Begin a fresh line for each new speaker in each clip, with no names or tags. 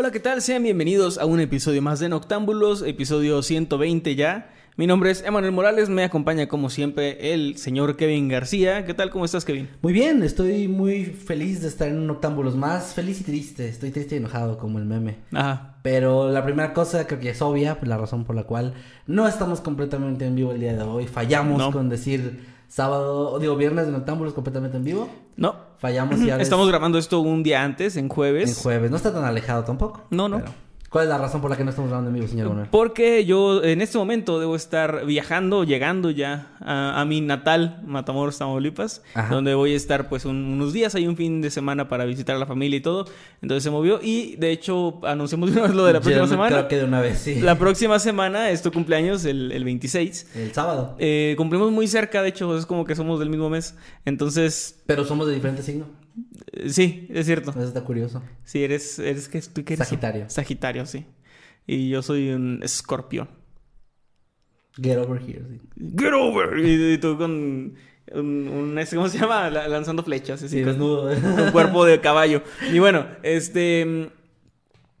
Hola, ¿qué tal? Sean bienvenidos a un episodio más de Noctámbulos, episodio 120 ya. Mi nombre es Emanuel Morales, me acompaña como siempre el señor Kevin García. ¿Qué tal? ¿Cómo estás, Kevin?
Muy bien, estoy muy feliz de estar en Noctámbulos más. Feliz y triste, estoy triste y enojado como el meme.
Ajá.
Pero la primera cosa creo que es obvia, la razón por la cual no estamos completamente en vivo el día de hoy. Fallamos
No.
con decir sábado, o digo viernes de Noctámbulos completamente en vivo.
No.
Fallamos ya.
Estamos grabando esto un día antes, en jueves.
en jueves. No está tan alejado tampoco.
No, no.
pero- ¿Cuál es la razón por la que no estamos grabando en vivo, señor Manuel?
Porque yo en este momento debo estar viajando, llegando ya a, a mi natal Matamoros, Tamaulipas,
Ajá.
donde voy a estar pues un- unos días, hay un fin de semana para visitar a la familia y todo. Entonces se movió y de hecho anunciamos de una vez lo de la próxima semana.
Creo que de una vez, sí.
La próxima semana es tu cumpleaños, el, el 26.
El sábado.
Eh, cumplimos muy cerca, de hecho, es como que somos del mismo mes. Entonces,
Pero somos de diferente signo.
Eh, sí, es cierto.
Eso está curioso.
Sí, eres, eres que tú eres?
Sagitario.
Sagitario, sí. Y yo soy un escorpión.
Get over here. sí.
Get over. Y, y tú con un, un- ¿cómo se llama? La- lanzando flechas, así
Sí,
con,
desnudo.
con cuerpo de caballo. Y bueno, este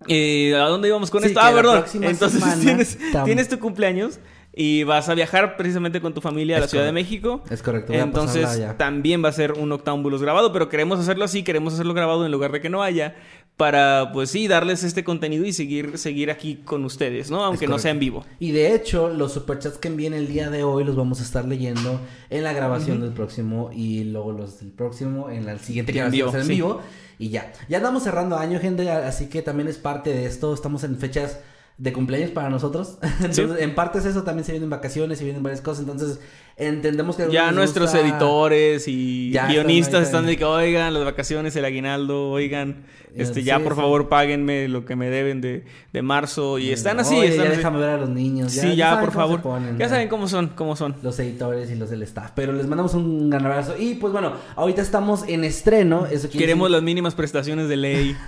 eh, ¿a dónde íbamos con
Sí,
esto? Ah, perdón. Entonces tienes tu cumpleaños y vas a viajar precisamente con tu familia a la
Es
Ciudad de. México.
Es correcto, voy
Entonces también va a ser un octámbulos grabado, pero queremos hacerlo así, queremos hacerlo grabado en lugar de que no haya para pues sí darles este contenido y seguir seguir aquí con ustedes, ¿no? Aunque no sea en vivo.
Y de hecho, los superchats que envíen el día de hoy los vamos a estar leyendo en la grabación del próximo y luego los del próximo en la siguiente que
En vivo,
ser en
sí.
vivo. Y ya. Ya andamos cerrando año, gente, así que también es parte de esto. Estamos en fechas de cumpleaños para nosotros. Entonces, en parte es eso, también se vienen vacaciones, se vienen varias cosas. Entonces, entendemos que
Ya nuestros
gusta-
editores y
Ya
guionistas están de que, oigan, las vacaciones, el aguinaldo, oigan,
Ya,
este,
sí,
ya por
sí.
favor páguenme lo que me deben de, de marzo. Y están así,
Oye,
están
ya
así.
déjame ver a los niños.
sí, ya, por favor.
ponen,
ya saben cómo son, cómo son.
los editores y los del staff. Pero les mandamos un gran abrazo. Y pues bueno, ahorita estamos en estreno. Eso
Queremos
decir-
las mínimas prestaciones de ley.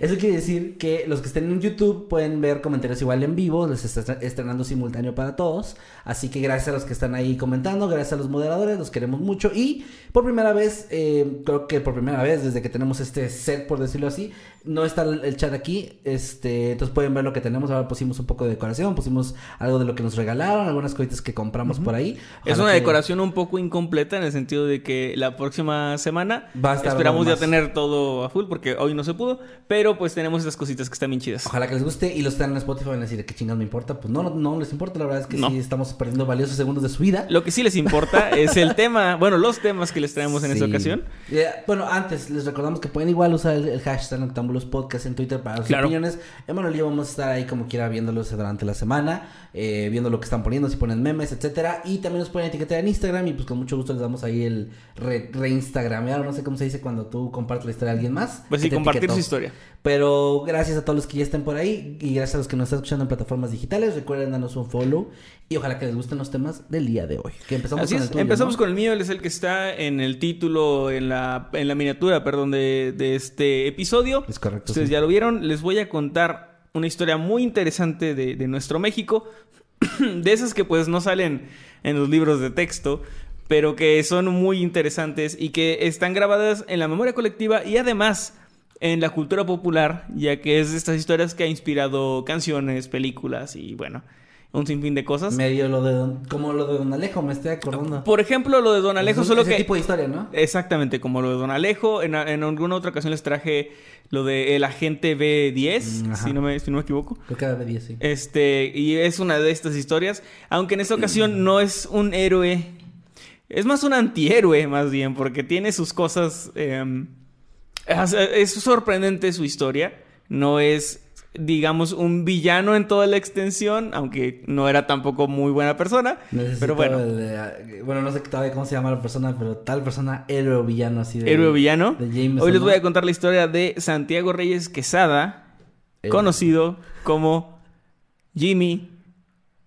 Eso quiere decir que los que estén en YouTube pueden ver comentarios igual en vivo, les está estrenando simultáneo para todos. Así que gracias a los que están ahí comentando, gracias a los moderadores, los queremos mucho. Y por primera vez, eh, creo que por primera vez desde que tenemos este set, por decirlo así, no está el, chat aquí. Este, entonces pueden ver lo que tenemos. Ahora pusimos un poco de decoración, pusimos algo de lo que nos regalaron, algunas cositas que compramos por ahí.
Es una
que-
decoración un poco incompleta en el sentido de que la próxima semana
Va a estar
esperamos ya tener todo a full porque hoy no se pudo, pero pues tenemos estas cositas que están bien chidas.
Ojalá que les guste y los están en Spotify van a decir, ¿qué chingas me importa? Pues no, no, no les importa, la verdad es que
No.
sí estamos perdiendo valiosos segundos de su vida.
Lo que sí les importa es el tema, bueno, los temas que les traemos en esta
Sí.
ocasión.
Eh, bueno, antes les recordamos que pueden igual usar el, el hashtag Noctámbulos Podcast en Twitter para sus
Claro.
opiniones. Emanuel y yo vamos a estar ahí como quiera viéndolos durante la semana, eh, viendo lo que están poniendo, si ponen memes, etcétera. Y también nos pueden etiquetar en Instagram y pues con mucho gusto les damos ahí el re, reinstagramear, no sé cómo se dice cuando tú compartes la historia de alguien más.
Pues sí, compartir
etiquetó.
su historia.
Pero gracias a todos los que ya estén por ahí y gracias a los que nos están escuchando en plataformas digitales. Recuerden darnos un follow y ojalá que les gusten los temas del día de hoy. Que empezamos
Así
con
es,
el tuyo,
empezamos
¿no?
con el mío, él es el que está en el título, en la, en la miniatura, perdón, de, de este episodio.
Es correcto,
Ustedes
sí.
ya lo vieron, les voy a contar una historia muy interesante de, de nuestro México, de esas que pues no salen en los libros de texto, pero que son muy interesantes y que están grabadas en la memoria colectiva y además en la cultura popular, ya que es de estas historias que ha inspirado canciones, películas y bueno, un sinfín de cosas.
Medio lo de don, como lo de Don Alejo, me estoy acordando.
Por ejemplo, lo de Don Alejo,
Es un-
solo
ese
que...
tipo de historia, ¿no?
Exactamente, como lo de Don Alejo. En, en alguna otra ocasión les traje lo de el agente B10,
Mm,
si, no me, si no me equivoco.
Creo que era de 10, sí.
Este, y es una de estas historias. Aunque en esta ocasión no es un héroe. Es más un antihéroe, más bien, porque tiene sus cosas. eh, es, es sorprendente su historia. No es, digamos, un villano en toda la extensión, aunque no era tampoco muy buena persona.
Necesito
pero bueno,
de- bueno, no sé todavía cómo se llama la persona, pero tal persona, héroe o villano así de...
héroe o villano.
de Jameson,
Hoy les voy a contar la historia de Santiago Reyes Quesada,
Eh,
conocido como Jimmy,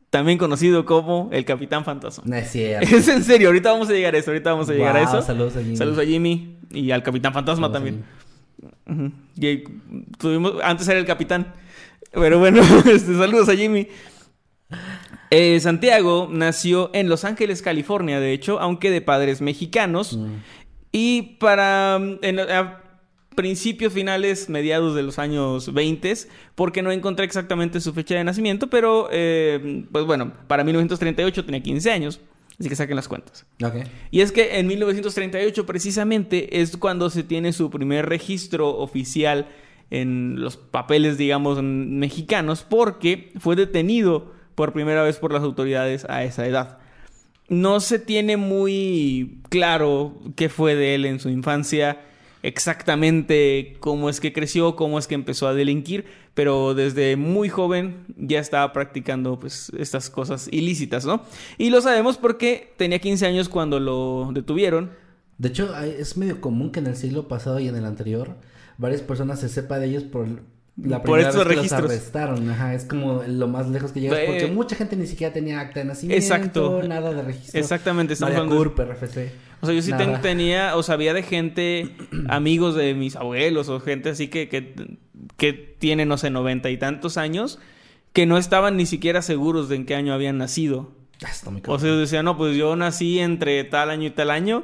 también conocido como el Capitán Fantasma.
No es cierto.
Es en serio, ahorita vamos a llegar a eso, ahorita vamos a llegar a eso.
saludos a Jimmy.
Saludos a Jimmy y al Capitán Fantasma
Saludos a
Y tuvimos, antes era el Capitán. Pero bueno, este, saludos a Jimmy. Eh, Santiago nació en Los Ángeles, California, de hecho, aunque de padres mexicanos.
Mm.
Y para mm, en- a principios, finales, mediados de los años 20, porque no encontré exactamente su fecha de nacimiento, pero eh, pues bueno, para 1938 tenía 15 años, así que saquen las cuentas. Y es que en 1938 precisamente es cuando se tiene su primer registro oficial en los papeles, digamos, mexicanos, porque fue detenido por primera vez por las autoridades a esa edad. No se tiene muy claro qué fue de él en su infancia, exactamente cómo es que creció, cómo es que empezó a delinquir, pero desde muy joven ya estaba practicando pues estas cosas ilícitas, ¿no? Y lo sabemos porque tenía 15 años cuando lo detuvieron.
De hecho, es medio común que en el siglo pasado y en el anterior varias personas se sepa de ellos por la
Por
primera
estos
vez que
registros.
los arrestaron. Ajá, es como lo más lejos que llegas porque mucha gente ni siquiera tenía acta de nacimiento,
Exacto.
nada de registro.
Exactamente,
María
hablando de-
CURP, RFC.
O sea, yo sí ten- tenía, o sabía de gente, amigos de mis abuelos o gente así que, que, que tiene, no sé, noventa y tantos años, que no estaban ni siquiera seguros de en qué año habían nacido.
Ah,
O sea, decían, no, pues yo nací entre tal año y tal año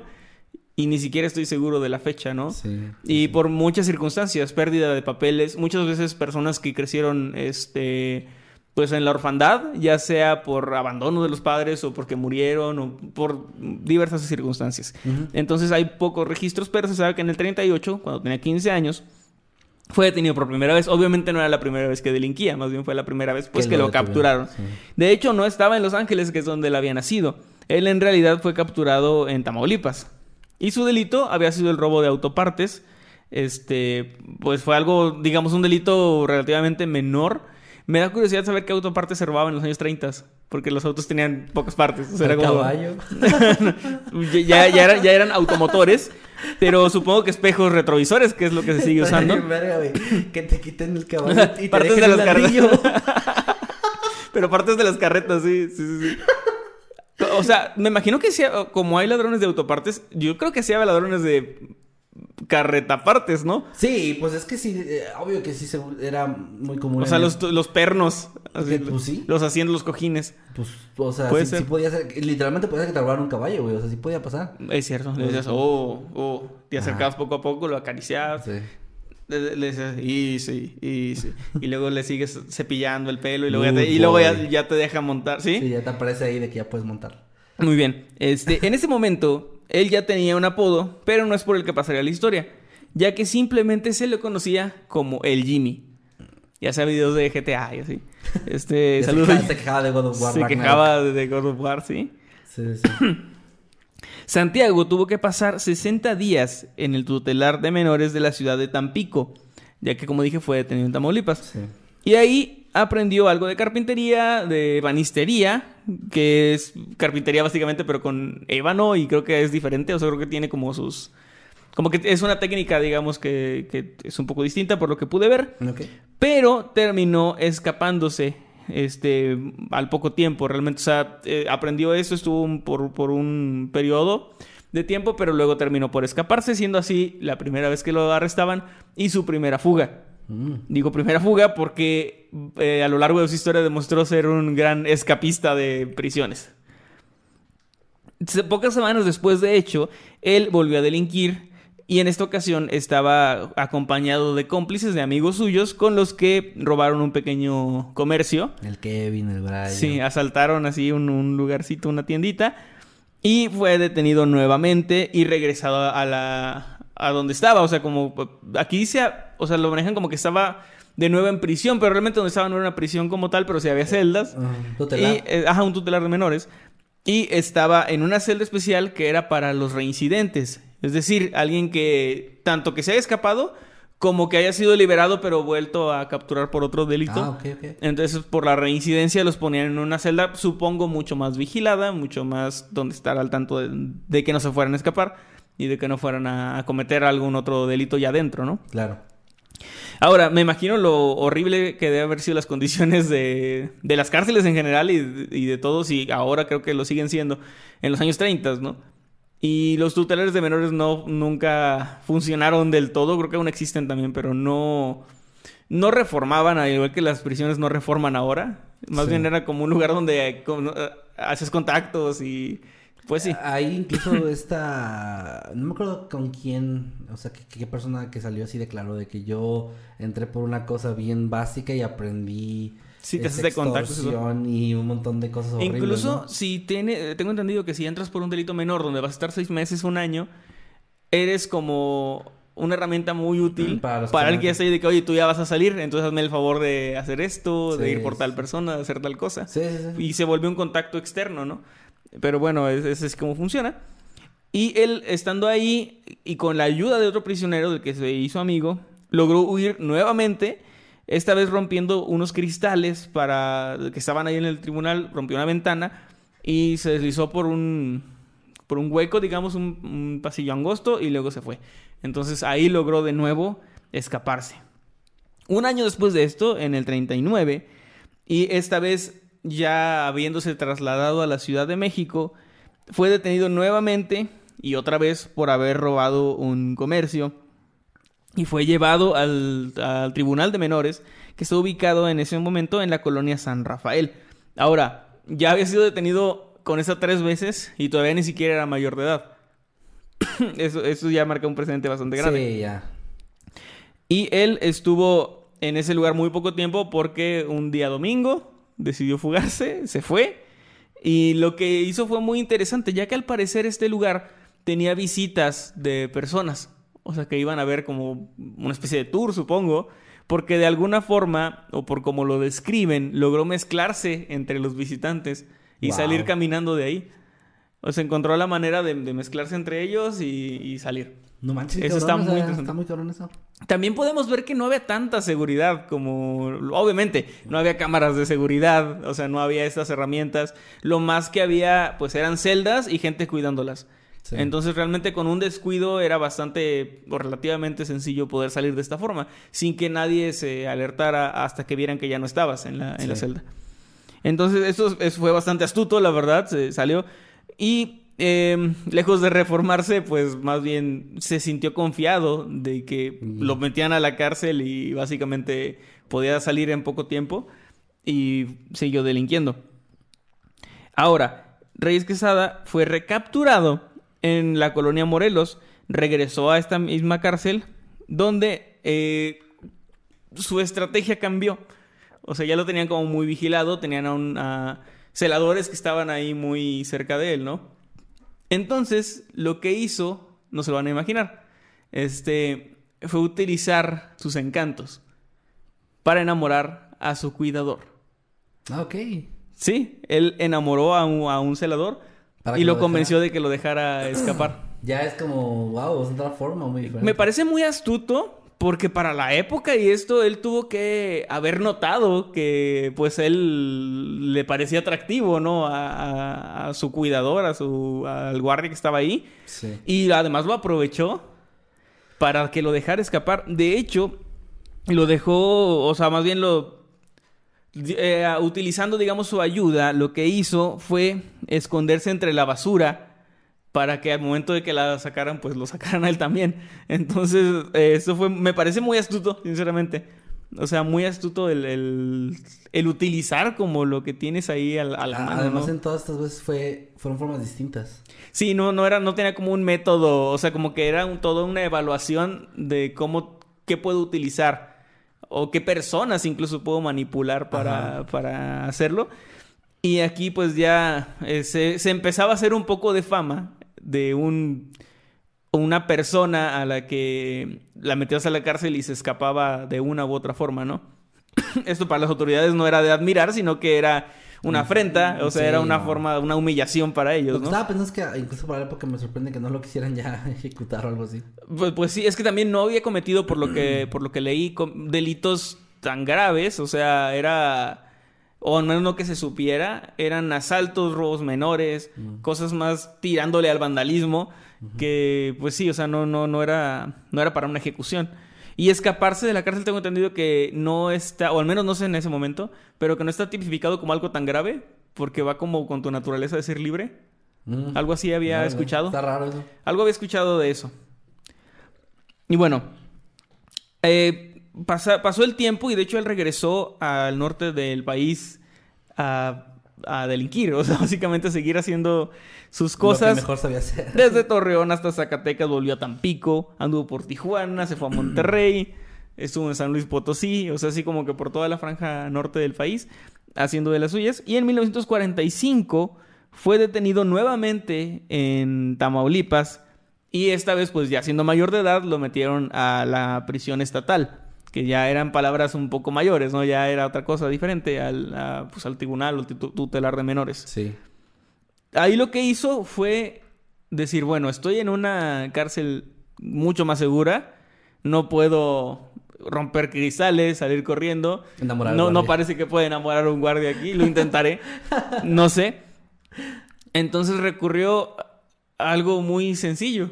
y ni siquiera estoy seguro de la fecha, ¿no?
Sí,
Y por muchas circunstancias, pérdida de papeles, muchas veces personas que crecieron, este, pues en la orfandad, ya sea por abandono de los padres o porque murieron o por diversas circunstancias. Entonces hay pocos registros, pero se sabe que en el 38, cuando tenía 15 años, fue detenido por primera vez. Obviamente no era la primera vez que delinquía, más bien fue la primera vez pues
Que
que,
lo
capturaron.
sí.
De hecho, no estaba en Los Ángeles, que es donde él había nacido. Él en realidad fue capturado en Tamaulipas. Y su delito había sido el robo de autopartes. Este, pues fue algo, digamos, un delito relativamente menor. Me da curiosidad saber qué autopartes se robaban en los años 30, porque los autos tenían pocas partes. O sea, era como-
caballo.
ya, ya, era- ya eran automotores, pero supongo que espejos retrovisores, que es lo que se sigue usando.
Verga. Que te quiten el caballo y
Partes de las
ladrillo.
Pero partes de las carretas, sí, sí, sí. sí. O sea, me imagino que como hay ladrones de autopartes, yo creo que sí había ladrones de carretapartes, ¿no?
Sí, pues es que sí, eh, obvio que sí se- era muy común.
O sea, los, los pernos. así,
Pues sí.
Los haciendo los cojines.
Pues, o sea, sí,
ser.
sí podía ser. Literalmente podía ser que te un caballo, güey. O sea, sí podía pasar.
Es cierto. Le decías, oh, oh. Te acercabas poco a poco, lo acariciabas.
Sí.
Le, le decías, y sí, y sí. Y luego le sigues cepillando el pelo y luego, ya te, y luego ya te deja montar, ¿sí?
Sí, ya te aparece ahí de que ya puedes montar.
Muy bien. Este, en ese momento, él ya tenía un apodo, pero no es por el que pasaría la historia, ya que simplemente se le conocía como el Jimmy. Ya sea videos de GTA y así. Este, saludos.
se quejaba de God of War.
Se
Ragnarok.
quejaba de God of War, sí.
Sí, sí.
Santiago tuvo que pasar 60 días en el tutelar de menores de la ciudad de Tampico, ya que como dije fue detenido en Tamaulipas.
sí.
Y ahí aprendió algo de carpintería, de banistería, que es carpintería básicamente, pero con ébano y creo que es diferente, o sea, creo que tiene como sus... Como que es una técnica, digamos, que, que es un poco distinta por lo que pude ver, pero terminó escapándose este, al poco tiempo, realmente, o sea, eh, aprendió eso, estuvo un- por, por un periodo de tiempo, pero luego terminó por escaparse, siendo así la primera vez que lo arrestaban y su primera fuga.
Mm.
Digo primera fuga porque eh, a lo largo de su historia demostró ser un gran escapista de prisiones. Pocas semanas después, de hecho, él volvió a delinquir Y en esta ocasión estaba acompañado de cómplices, de amigos suyos, con los que robaron un pequeño comercio.
El Kevin, el Brian.
Sí, asaltaron así un, un lugarcito, una tiendita. Y fue detenido nuevamente y regresado a la... a donde estaba. O sea, como... Aquí dice... O sea, lo manejan como que estaba de nuevo en prisión, pero realmente donde estaba no era una prisión como tal, pero sí había celdas.
Uh, tutelar.
Y, eh, ajá, un tutelar de menores. Y estaba en una celda especial que era para los reincidentes. Es decir, alguien que tanto que se haya escapado como que haya sido liberado pero vuelto a capturar por otro delito.
Ah, ok, ok.
Entonces, por la reincidencia los ponían en una celda, supongo, mucho más vigilada, mucho más donde estar al tanto de, de que no se fueran a escapar y de que no fueran a, a cometer algún otro delito ya adentro, ¿no?
Claro.
Ahora, me imagino lo horrible que debe haber sido las condiciones de, de las cárceles en general y, y de todos, y ahora creo que lo siguen siendo, en los años 30, ¿no? Y los tutelares de menores no nunca funcionaron del todo, creo que aún existen también, pero no no reformaban, al igual que las prisiones no reforman ahora. Más
Sí.
bien era como un lugar donde eh, haces contactos y pues sí.
Ahí incluso esta... No me acuerdo con quién, o sea, qué, persona que salió así declaró de que yo entré por una cosa bien básica y aprendí...
Sí, te haces de contactos y
un montón de cosas horribles,
Incluso
¿no?
si tiene, tengo entendido que si entras por un delito menor donde vas a estar seis meses, un año, eres como una herramienta muy útil
Para
para,
que
el que ya ahí de que, oye, tú ya vas a salir, entonces hazme el favor de hacer esto, de
Sí,
ir por tal persona, de hacer tal cosa.
Sí, sí, sí.
Y se vuelve un contacto externo, ¿no? Pero bueno, es- ese es como funciona. Y él, estando ahí y con la ayuda de otro prisionero del que se hizo amigo, logró huir nuevamente, esta vez rompiendo unos cristales para que estaban ahí en el tribunal, rompió una ventana y se deslizó por un por un hueco, digamos, un, un pasillo angosto y luego se fue. Entonces ahí logró de nuevo escaparse. Un año después de esto, en el 39, y esta vez ya habiéndose trasladado a la Ciudad de México, fue detenido nuevamente y otra vez por haber robado un comercio y fue llevado al, al Tribunal de Menores que está ubicado en ese momento en la colonia San Rafael. Ahora, ya había sido detenido con esa tres veces y todavía ni siquiera era mayor de edad. eso, eso ya marca un precedente bastante grande.
Sí, ya.
Y él estuvo en ese lugar muy poco tiempo porque un día domingo decidió fugarse, se fue. Y lo que hizo fue muy interesante, ya que al parecer este lugar tenía visitas de personas. O sea, que iban a ver como una especie de tour, supongo. Porque de alguna forma, o por como lo describen, logró mezclarse entre los visitantes y
Wow.
salir caminando de ahí. O sea, encontró la manera de, de mezclarse entre ellos y, y salir.
No manches,
Eso
cabrón,
está
o
muy
sea,
interesante.
Está muy cabrón eso.
También podemos ver que no había tanta seguridad como... Obviamente, no había cámaras de seguridad, o sea, no había estas herramientas. Lo más que había, pues, eran celdas y gente cuidándolas.
Sí.
Entonces, realmente con un descuido era bastante o relativamente sencillo poder salir de esta forma, sin que nadie se alertara hasta que vieran que ya no estabas en la, en la
Sí.
celda. Entonces, eso, eso fue bastante astuto, la verdad, se salió. Y eh, lejos de reformarse, pues más bien se sintió confiado de que
Mm.
lo metían a la cárcel y básicamente podía salir en poco tiempo y siguió delinquiendo. Ahora, Reyes Quesada fue recapturado en la colonia Morelos, regresó a esta misma cárcel donde eh, su estrategia cambió. O sea, ya lo tenían como muy vigilado, tenían a, un, a celadores que estaban ahí muy cerca de él, ¿no? Entonces, lo que hizo, no se lo van a imaginar, este, fue utilizar sus encantos para enamorar a su cuidador.
Ah, ok.
Sí, él enamoró a un, a un celador y lo,
lo
convenció de que lo dejara escapar.
Ya es como, wow, es otra forma muy diferente.
Me parece muy astuto porque para la época y esto él tuvo que haber notado que pues él le parecía atractivo, ¿no? A, a- a su cuidador, a su al guardia que estaba ahí
Sí.
y además lo aprovechó para que lo dejara escapar. De hecho, lo dejó, o sea, más bien lo eh, utilizando, digamos, su ayuda, lo que hizo fue esconderse entre la basura para que al momento de que la sacaran, pues lo sacaran a él también. Entonces, eh, eso fue, me parece muy astuto, sinceramente. O sea, muy astuto el, el, el utilizar como lo que tienes ahí a, la- a la
Ah,
mano.
Además,
¿no?
en todas estas veces fue, fueron formas distintas.
Sí, no, no era, no tenía como un método, o sea, como que era un, toda una evaluación de cómo, qué puedo utilizar o qué personas incluso puedo manipular para, para hacerlo. Y aquí pues ya eh, se, se empezaba a hacer un poco de fama de un una persona a la que la metías a la cárcel y se escapaba de una u otra forma, ¿no? Esto para las autoridades no era de admirar, sino que era una afrenta, o sea,
Sí,
era una
no.
forma, una humillación para ellos,
Lo que
¿no?
estaba pensando es que incluso para la época me sorprende que no lo quisieran ya ejecutar o algo así.
Pues, pues sí, es que también no había cometido, por lo que, por lo que leí, delitos tan graves. O sea, era. O al menos no que se supiera. Eran asaltos, robos menores, cosas más tirándole al vandalismo. Que, pues sí, o sea, no, no, no era. No era para una ejecución. Y escaparse de la cárcel, tengo entendido que no está, o al menos no sé en ese momento, pero que no está tipificado como algo tan grave, porque va como con tu naturaleza de ser libre.
Mm.
Algo así había
Vale,
escuchado.
Está raro eso.
Algo había escuchado de eso. Y bueno, eh, pasa- pasó el tiempo y de hecho él regresó al norte del país a, a delinquir, o sea, básicamente a seguir haciendo sus
Lo
cosas.
que mejor sabía hacer.
Desde Torreón hasta Zacatecas volvió a Tampico, anduvo por Tijuana, se fue a Monterrey, estuvo en San Luis Potosí, o sea, así como que por toda la franja norte del país, haciendo de las suyas. Y en 1945 fue detenido nuevamente en Tamaulipas y esta vez, pues ya siendo mayor de edad, lo metieron a la prisión estatal, que ya eran palabras un poco mayores, ¿no? Ya era otra cosa diferente al, a, pues, al tribunal o tu- tutelar de menores.
Sí.
Ahí lo que hizo fue decir, bueno, estoy en una cárcel mucho más segura, no puedo romper cristales, salir corriendo.
Enamorar
no, no parece que pueda enamorar a un guardia aquí, lo intentaré, no sé. Entonces recurrió a algo muy sencillo,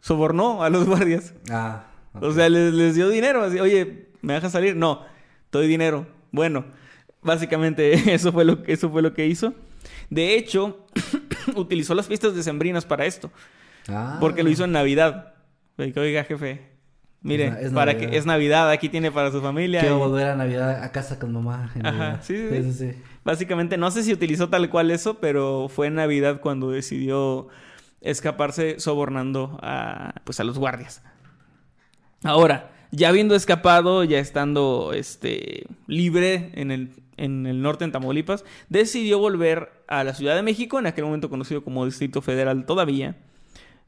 sobornó a los guardias.
Ah.
O sea, les, les dio dinero. Así, oye, ¿me dejas salir? No, doy dinero. Bueno, básicamente eso fue lo, que- eso fue lo que hizo. De hecho, utilizó las fiestas decembrinas para esto.
Ah.
Porque lo hizo en Navidad. Oiga, jefe, mire,
Es
para
Navidad.
que es Navidad, aquí tiene para su familia.
Quiero
y-
volver a Navidad a casa con mamá. en
Ajá,
Navidad.
sí, sí, sí.
sí.
Básicamente, no sé si utilizó tal cual eso, pero fue en Navidad cuando decidió escaparse sobornando a, pues, a los guardias. Ahora, ya habiendo escapado, ya estando este, libre en el, en el norte, en Tamaulipas, decidió volver a la Ciudad de México, en aquel momento conocido como Distrito Federal todavía,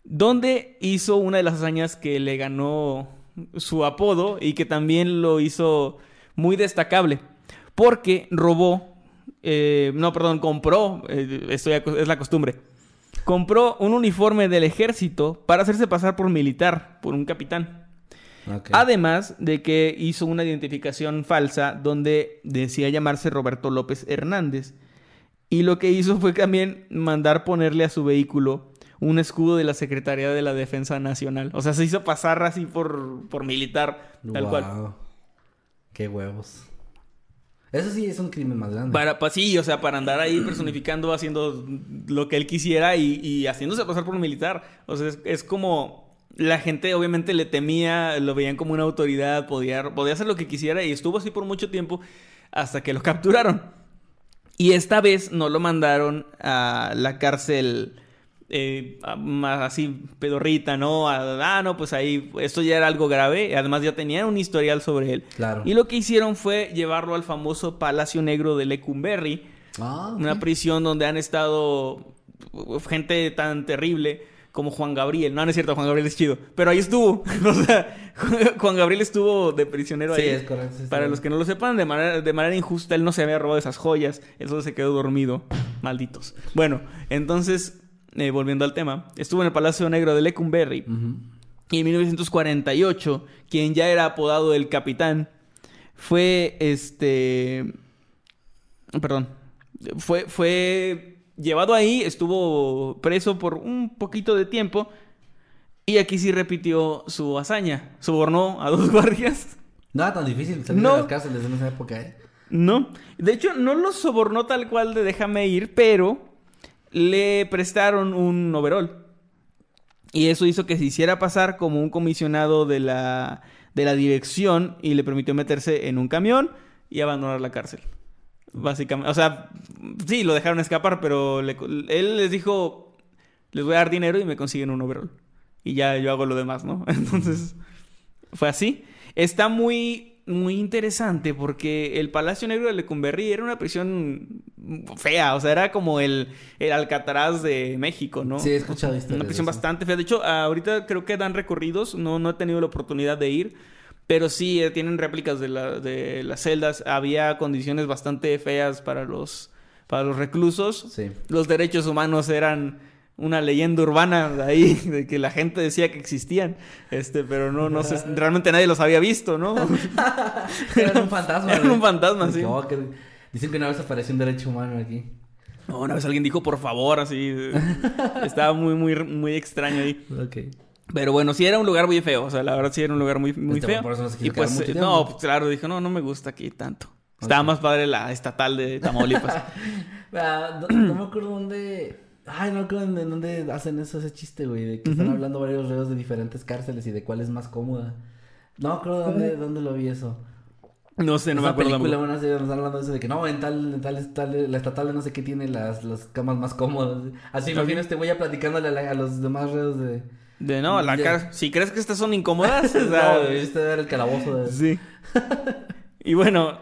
donde hizo una de las hazañas que le ganó su apodo y que también lo hizo muy destacable, porque robó, eh, no, perdón, compró, eh, esto es la costumbre, compró un uniforme del ejército para hacerse pasar por militar, por un capitán. Además de que hizo una identificación falsa donde decía llamarse Roberto López Hernández. Y lo que hizo fue también mandar ponerle a su vehículo un escudo de la Secretaría de la Defensa Nacional. O sea, se hizo pasar así por, por militar, tal cual.
Qué huevos. Eso sí es un crimen más grande.
Para, pa- sí, o sea, para andar ahí personificando, haciendo lo que él quisiera y, y haciéndose pasar por militar. O sea, es, es como la gente obviamente le temía, lo veían como una autoridad, podía, podía hacer lo que quisiera y estuvo así por mucho tiempo hasta que lo capturaron. Y esta vez no lo mandaron a la cárcel eh, así pedorrita, ¿no? Ah, no, pues ahí esto ya era algo grave. Además ya tenían un historial sobre él.
Claro.
Y lo que hicieron fue llevarlo al famoso Palacio Negro de Lecumberri,
Ah,
una prisión donde han estado gente tan terrible como Juan Gabriel. No, no es cierto, Juan Gabriel es chido. Pero ahí estuvo. o sea, Juan Gabriel estuvo de prisionero
Sí,
ahí.
es correcto. sí,
Para
sí.
los que no lo sepan, de manera, de manera injusta, él no se había robado esas joyas. Él solo se quedó dormido. Malditos. Bueno, entonces, eh, volviendo al tema, estuvo en el Palacio Negro de Lecumberri.
Ujú.
Y en 1948, quien ya era apodado el capitán, fue este. Perdón. Fue, fue llevado ahí, estuvo preso por un poquito de tiempo. Y aquí sí repitió su hazaña. Sobornó a dos guardias.
No era tan difícil salir
No.
de las cárceles en esa época, ¿eh?
No. De hecho, no lo sobornó tal cual de déjame ir, pero le prestaron un overall. Y eso hizo que se hiciera pasar como un comisionado de la, de la dirección y le permitió meterse en un camión y abandonar la cárcel. Básicamente, o sea, sí, lo dejaron escapar, pero le- él les dijo, les voy a dar dinero y me consiguen un overall. Y ya yo hago lo demás, ¿no? Entonces, fue así. Está muy, muy interesante porque el Palacio Negro de Lecumberri era una prisión fea, o sea, era como el, el Alcatraz de México, ¿no?
Sí, he escuchado
Una prisión bastante fea. De hecho, ahorita creo que dan recorridos, no, no he tenido la oportunidad de ir, pero sí eh, tienen réplicas de, la- de las celdas. Había condiciones bastante feas para los, para los reclusos.
Sí.
Los derechos humanos eran una leyenda urbana de ahí, de que la gente decía que existían, este, pero no, no sé, realmente nadie los había visto, ¿no?
Eran un fantasma.
Eran un fantasma, sí.
No, que- Dicen que una vez apareció un derecho humano aquí.
No, una vez alguien dijo por favor, así, estaba muy, muy, muy extraño ahí.
Ok.
Pero bueno, sí era un lugar muy feo. O sea, la verdad sí era un lugar muy, muy
Este,
feo.
por eso
y pues,
mucho
eh, no, pues claro, dijo, no, no me gusta aquí tanto. Estaba más padre la estatal de Tamaulipas.
Ah, no, no me acuerdo dónde. Ay, no me acuerdo en dónde hacen eso, ese chiste, güey. De que están hablando varios reos de diferentes cárceles y de cuál es más cómoda. No me acuerdo dónde, dónde lo vi eso.
no sé, no me
Esa
acuerdo.
película,
tampoco.
una serie donde están hablando de eso de que no, en tal, en tal, tal- la estatal de no sé qué tiene las, las camas más cómodas. Así imagino a este güey ya platicándole a, la- a los demás reos de.
De no, la cara. Si crees que estas son incómodas, o sea,
no, este era el calabozo de.
Sí. y bueno,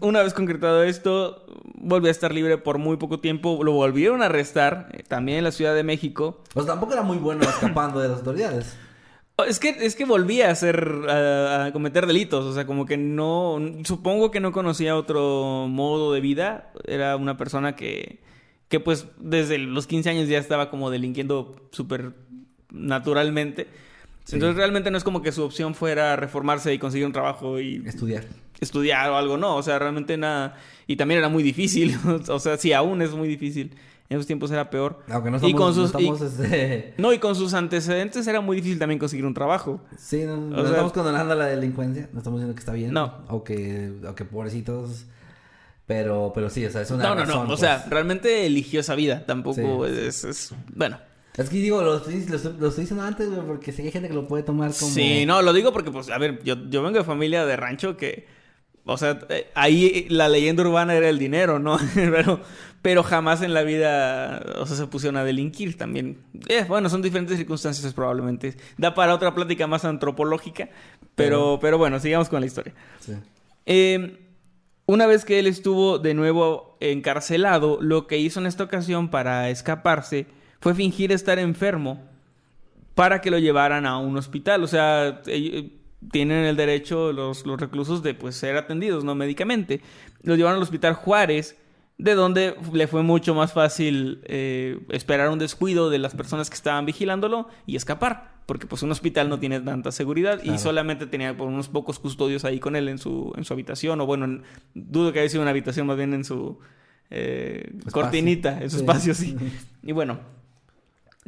una vez concretado esto, volvió a estar libre por muy poco tiempo. Lo volvieron a arrestar, eh, también en la Ciudad de México.
Pues tampoco era muy bueno escapando de las autoridades.
Oh, Es que, es que volvía a hacer, a, a cometer delitos, o sea, como que no, supongo que no conocía otro modo de vida, era una persona que, que pues desde los 15 años ya estaba como delinquiendo súper naturalmente.
Sí.
Entonces realmente no es como que su opción fuera reformarse y conseguir un trabajo y
Estudiar.
estudiar o algo, no, o sea, realmente nada, y también era muy difícil, o sea, sí, aún es muy difícil, en esos tiempos era peor.
Aunque no
Y
estamos,
con sus-
no
y-
este...
No, y con sus antecedentes era muy difícil también conseguir un trabajo.
Sí, no, no
sea-
estamos condenando la delincuencia, no estamos diciendo que está bien.
No.
O que, o que pobrecitos. Pero, pero sí, o sea, es una
No, no,
razón,
no. O
pues.
sea, realmente eligió esa vida. Tampoco
Sí.
es, es- Bueno.
Es que digo, lo estoy, lo estoy- lo estoy diciendo antes, güey, porque sí hay gente que lo puede tomar como...
Sí, no, lo digo porque, pues, a ver, yo, yo vengo de familia de rancho que. O sea, eh, ahí la leyenda urbana era el dinero, ¿no? pero, pero jamás en la vida, o sea, se pusieron a delinquir también. Eh, bueno, son diferentes circunstancias probablemente. Da para otra plática más antropológica, pero, pero bueno, sigamos con la historia.
Sí.
Eh, una vez que él estuvo de nuevo encarcelado, lo que hizo en esta ocasión para escaparse fue fingir estar enfermo para que lo llevaran a un hospital. O sea, eh, tienen el derecho los, los reclusos de pues ser atendidos, ¿no? Médicamente. Lo llevaron al hospital Juárez, de donde le fue mucho más fácil eh, esperar un descuido de las personas que estaban vigilándolo y escapar. Porque pues un hospital no tiene tanta seguridad y solamente tenía por unos pocos custodios ahí con él en su, en su habitación. O bueno, en- dudo que haya sido una habitación, más bien en su eh, cortinita, en su
Sí.
espacio, sí. Y bueno,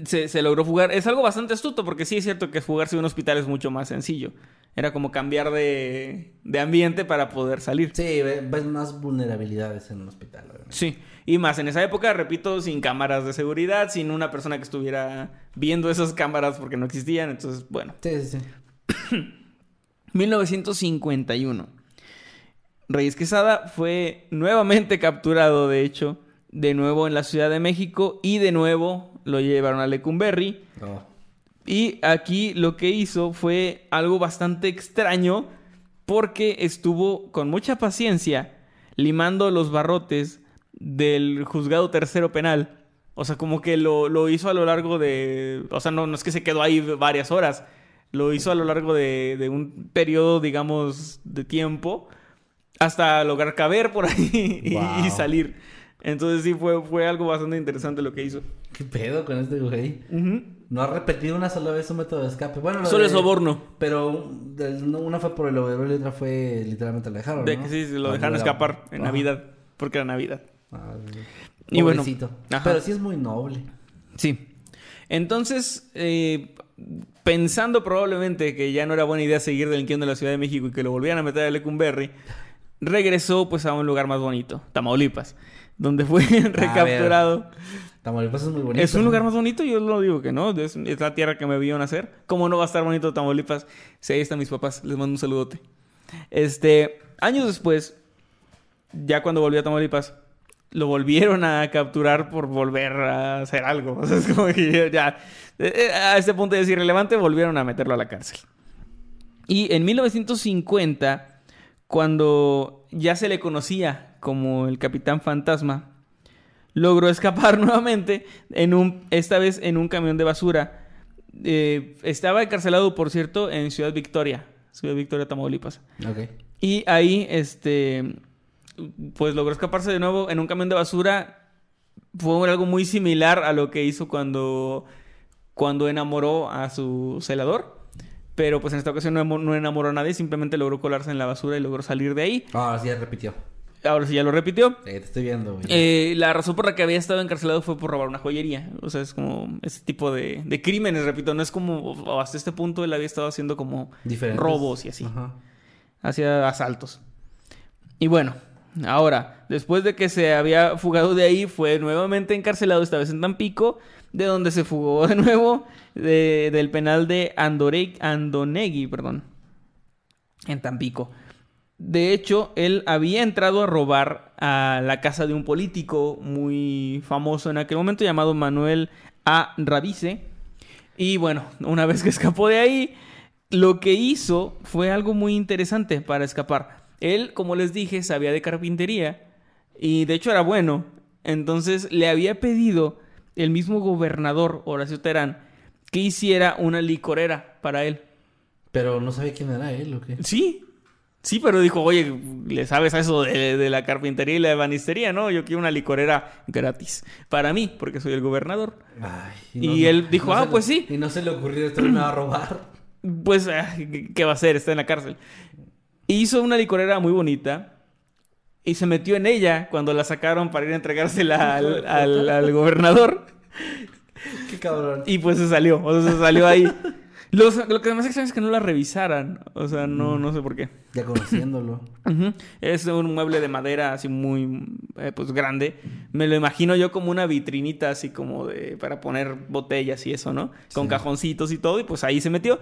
se, se logró fugar. Es algo bastante astuto porque sí es cierto que fugarse de un hospital es mucho más sencillo. Era como cambiar de, de ambiente para poder salir.
Sí, ve- ves más vulnerabilidades en un hospital, obviamente.
Sí, y más en esa época, repito, sin cámaras de seguridad, sin una persona que estuviera viendo esas cámaras porque no existían. Entonces, bueno,
Sí, sí, sí.
1951. Reyes Quesada fue nuevamente capturado, de hecho, de nuevo en la Ciudad de México y de nuevo lo llevaron a Lecumberri.
Oh.
Y aquí lo que hizo fue algo bastante extraño porque estuvo con mucha paciencia limando los barrotes del juzgado tercero penal. O sea, como que lo, lo hizo a lo largo de... O sea, no, no es que se quedó ahí varias horas. Lo hizo a lo largo de, de un periodo, digamos, de tiempo hasta lograr caber por ahí y,
Wow.
y salir. Entonces sí, fue, fue algo bastante interesante lo que hizo.
¿Qué pedo con este güey? No ha repetido una sola vez su método de escape. Bueno, lo
Solo
de-
es soborno.
Pero una fue por el overall y otra fue literalmente lo dejaron.
De
¿no?
que sí, se lo
Ah,
dejaron
era-
escapar en
Ajá.
Navidad, porque era Navidad.
Ah,
Y bueno, ajá.
Pero sí es muy noble.
Sí. Entonces, eh, pensando probablemente que ya no era buena idea seguir delinquiendo en la Ciudad de México y que lo volvieran a meter a Lecumberri, regresó pues a un lugar más bonito, Tamaulipas, donde fue recapturado.
Tamaulipas es muy bonito.
Es un
¿no?
lugar más bonito, yo lo digo que no, es, es la tierra que me vio nacer. ¿Cómo no va a estar bonito Tamaulipas? Si ahí están mis papás, les mando un saludote. Este, años después, ya cuando volvió a Tamaulipas, lo volvieron a capturar por volver a hacer algo. O sea, es como que ya, eh, a este punto es irrelevante, volvieron a meterlo a la cárcel. Y en 1950, cuando ya se le conocía como el Capitán Fantasma, logró escapar nuevamente, en un, esta vez en un camión de basura. Eh, estaba encarcelado, por cierto, en Ciudad Victoria, Ciudad Victoria, Tamaulipas. Y ahí, este, pues logró escaparse de nuevo en un camión de basura. Fue algo muy similar a lo que hizo cuando, cuando enamoró a su celador. Pero pues en esta ocasión no, enamoró a nadie, simplemente logró colarse en la basura y logró salir de ahí.
Ahora sí repitió.
Ahora sí ya lo repitió.
Eh, te estoy viendo, güey.
Eh, la razón por la que había estado encarcelado fue por robar una joyería. O sea, es como ese tipo de, de crímenes, repito. No es como hasta este punto él había estado haciendo como
Diferentes.
robos y así.
Ajá.
Hacía asaltos. Y bueno, ahora, después de que se había fugado de ahí, fue nuevamente encarcelado, esta vez en Tampico, de donde se fugó de nuevo de- del penal de Andore- Andonegui, perdón, en Tampico. De hecho, él había entrado a robar a la casa de un político muy famoso en aquel momento llamado Manuel A. Ravice. Y bueno, una vez que escapó de ahí, lo que hizo fue algo muy interesante para escapar. Él, como les dije, sabía de carpintería y de hecho era bueno. Entonces le había pedido el mismo gobernador, Horacio Terán, que hiciera una licorera para él.
Pero no sabía quién era él o qué.
Sí, sí, pero dijo, oye, ¿le sabes a eso de, de la carpintería y la ebanistería? No, yo quiero una licorera gratis. Para mí, porque soy el gobernador.
Ay,
Y él dijo, ah, pues
le-
sí.
Y no se le ocurrió esto me va a robar.
Pues, ah, ¿qué qué va a hacer? Está en la cárcel. Hizo una licorera muy bonita y se metió en ella cuando la sacaron para ir a entregársela al, al- al gobernador.
Qué cabrón.
Y pues se salió, o sea, se salió ahí. Los- lo que más extraño es que no la revisaran. O sea, no, no sé por qué.
Ya conociéndolo.
Es un mueble de madera así muy eh, pues grande. Me lo imagino yo como una vitrinita así como de para poner botellas y eso, ¿no? Con
Sí.
cajoncitos y todo y pues ahí se metió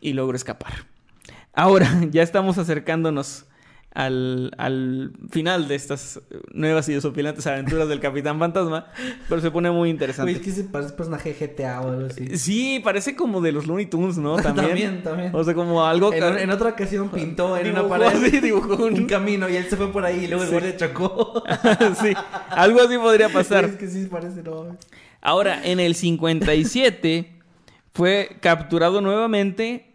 y logró escapar. Ahora ya estamos acercándonos al, al final de estas nuevas y desopilantes aventuras del Capitán Fantasma, pero se pone muy interesante.
es que se parece personaje GTA o algo así.
Sí, parece como de los Looney Tunes, ¿no? También.
También, también.
O sea, como algo
En, en otra ocasión pintó en
Dibujó
una pared
dibujó un-
un camino y él se fue por ahí y luego el
Sí.
guardia chocó.
sí, algo así podría pasar.
Es que sí parece, no.
Ahora, en el 57 fue capturado nuevamente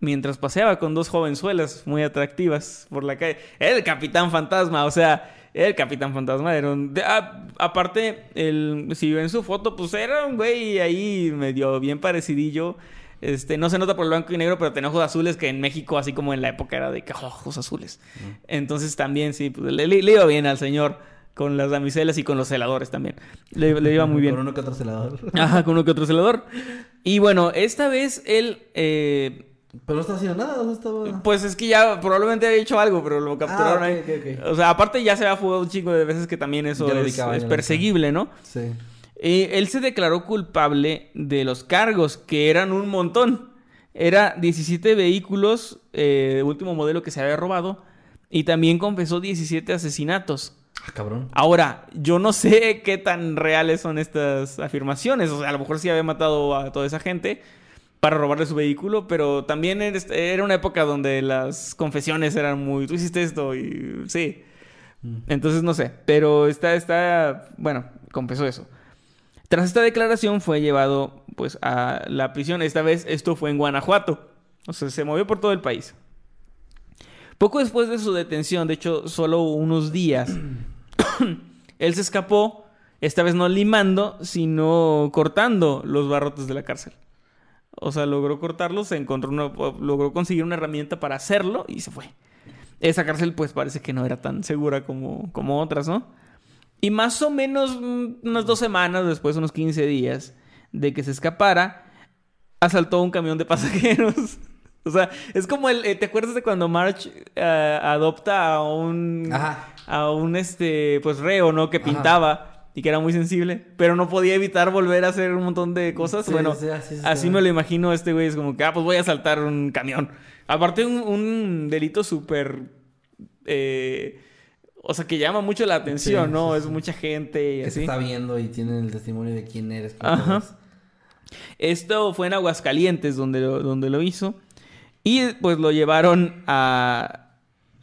mientras paseaba con dos jovenzuelas muy atractivas por la calle. El Capitán Fantasma, o sea, el Capitán Fantasma era un... de- aparte, el, si ven su foto, pues era un güey ahí medio bien parecidillo. Este, no se nota por el blanco y negro, pero tenía ojos azules que en México, así como en la época, era de que "Oh, ojos azules. Entonces también, sí, pues, le, le- le iba bien al señor con las damiselas y con los celadores también. Le, le iba muy bien.
Con uno que otro celador.
Ajá, con uno que otro celador. Y bueno, esta vez él, eh,
Pero no estaba haciendo nada, no estaba.
pues es que ya probablemente había hecho algo, pero lo capturaron
Ah,
ahí. O sea, aparte ya se había jugado un chingo de veces que también eso es,
ubicaba,
perseguible, ¿no?
Sí.
Eh, él se declaró culpable de los cargos, que eran un montón. Era 17 vehículos, eh, último modelo que se había robado, y también confesó 17 asesinatos.
Ah, cabrón.
Ahora, yo no sé qué tan reales son estas afirmaciones. O sea, a lo mejor sí había matado a toda esa gente para robarle su vehículo, pero también era una época donde las confesiones eran muy... Tú hiciste esto y... Sí. Entonces, no sé. Pero está, está... Bueno, confesó eso. Tras esta declaración fue llevado pues a la prisión. Esta vez esto fue en Guanajuato. O sea, se movió por todo el país. Poco después de su detención, de hecho, solo unos días, él se escapó, esta vez no limando, sino cortando los barrotes de la cárcel. O sea, logró cortarlos, se encontró una- logró conseguir una herramienta para hacerlo y se fue. Esa cárcel, pues parece que no era tan segura como, como otras, ¿no? Y más o menos mm, unas dos semanas después, unos 15 días de que se escapara, asaltó un camión de pasajeros. O sea, es como el. eh, ¿Te acuerdas de cuando March eh, adopta a un.
Ajá.
A un este. Pues reo, ¿no? Que
Ajá.
Y que era muy sensible. Pero no podía evitar volver a hacer un montón de cosas.
Sí,
bueno,
sí, así
me lo imagino este güey. Es como que, ah, pues voy a saltar un camión. Aparte, un, un delito súper. eh, o sea, que llama mucho la atención,
Sí,
¿no? es mucha gente y
Que se
así.
está viendo y tienen el testimonio de quién eres.
Ajá. Esto fue en Aguascalientes donde lo, donde lo hizo. Y pues lo llevaron a,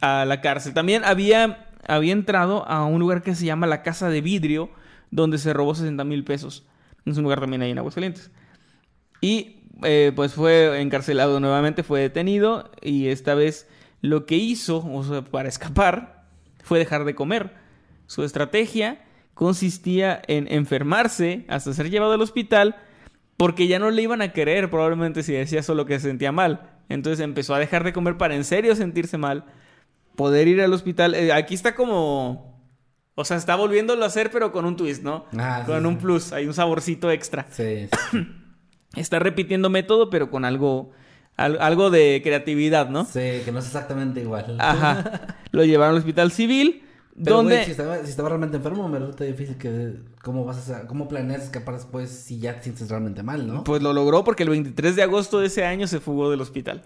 a la cárcel. También había, había entrado a un lugar que se llama la Casa de Vidrio, donde se robó 60 mil pesos. Es un lugar también ahí en Aguascalientes. Y eh, pues fue encarcelado nuevamente, fue detenido. Y esta vez lo que hizo, para escapar, fue dejar de comer. Su estrategia consistía en enfermarse hasta ser llevado al hospital porque ya no le iban a querer probablemente si decía solo que se sentía mal. Entonces empezó a dejar de comer para en serio sentirse mal, poder ir al hospital. Eh, aquí está como... O sea, está volviéndolo a hacer pero con un twist, ¿no?
Ah,
con
sí.
un plus, hay un saborcito extra.
Sí, sí.
Está repitiendo método pero con algo, al- algo de creatividad, ¿no?
Sí, que no es exactamente igual.
Ajá. Lo llevaron al hospital civil,
Pero,
donde...
si estaba, si estaba realmente enfermo, me resulta difícil que... ¿Cómo vas a hacer- cómo planeas escapar después si ya te sientes realmente mal, no?
Pues lo logró porque el 23 de agosto de ese año se fugó del hospital.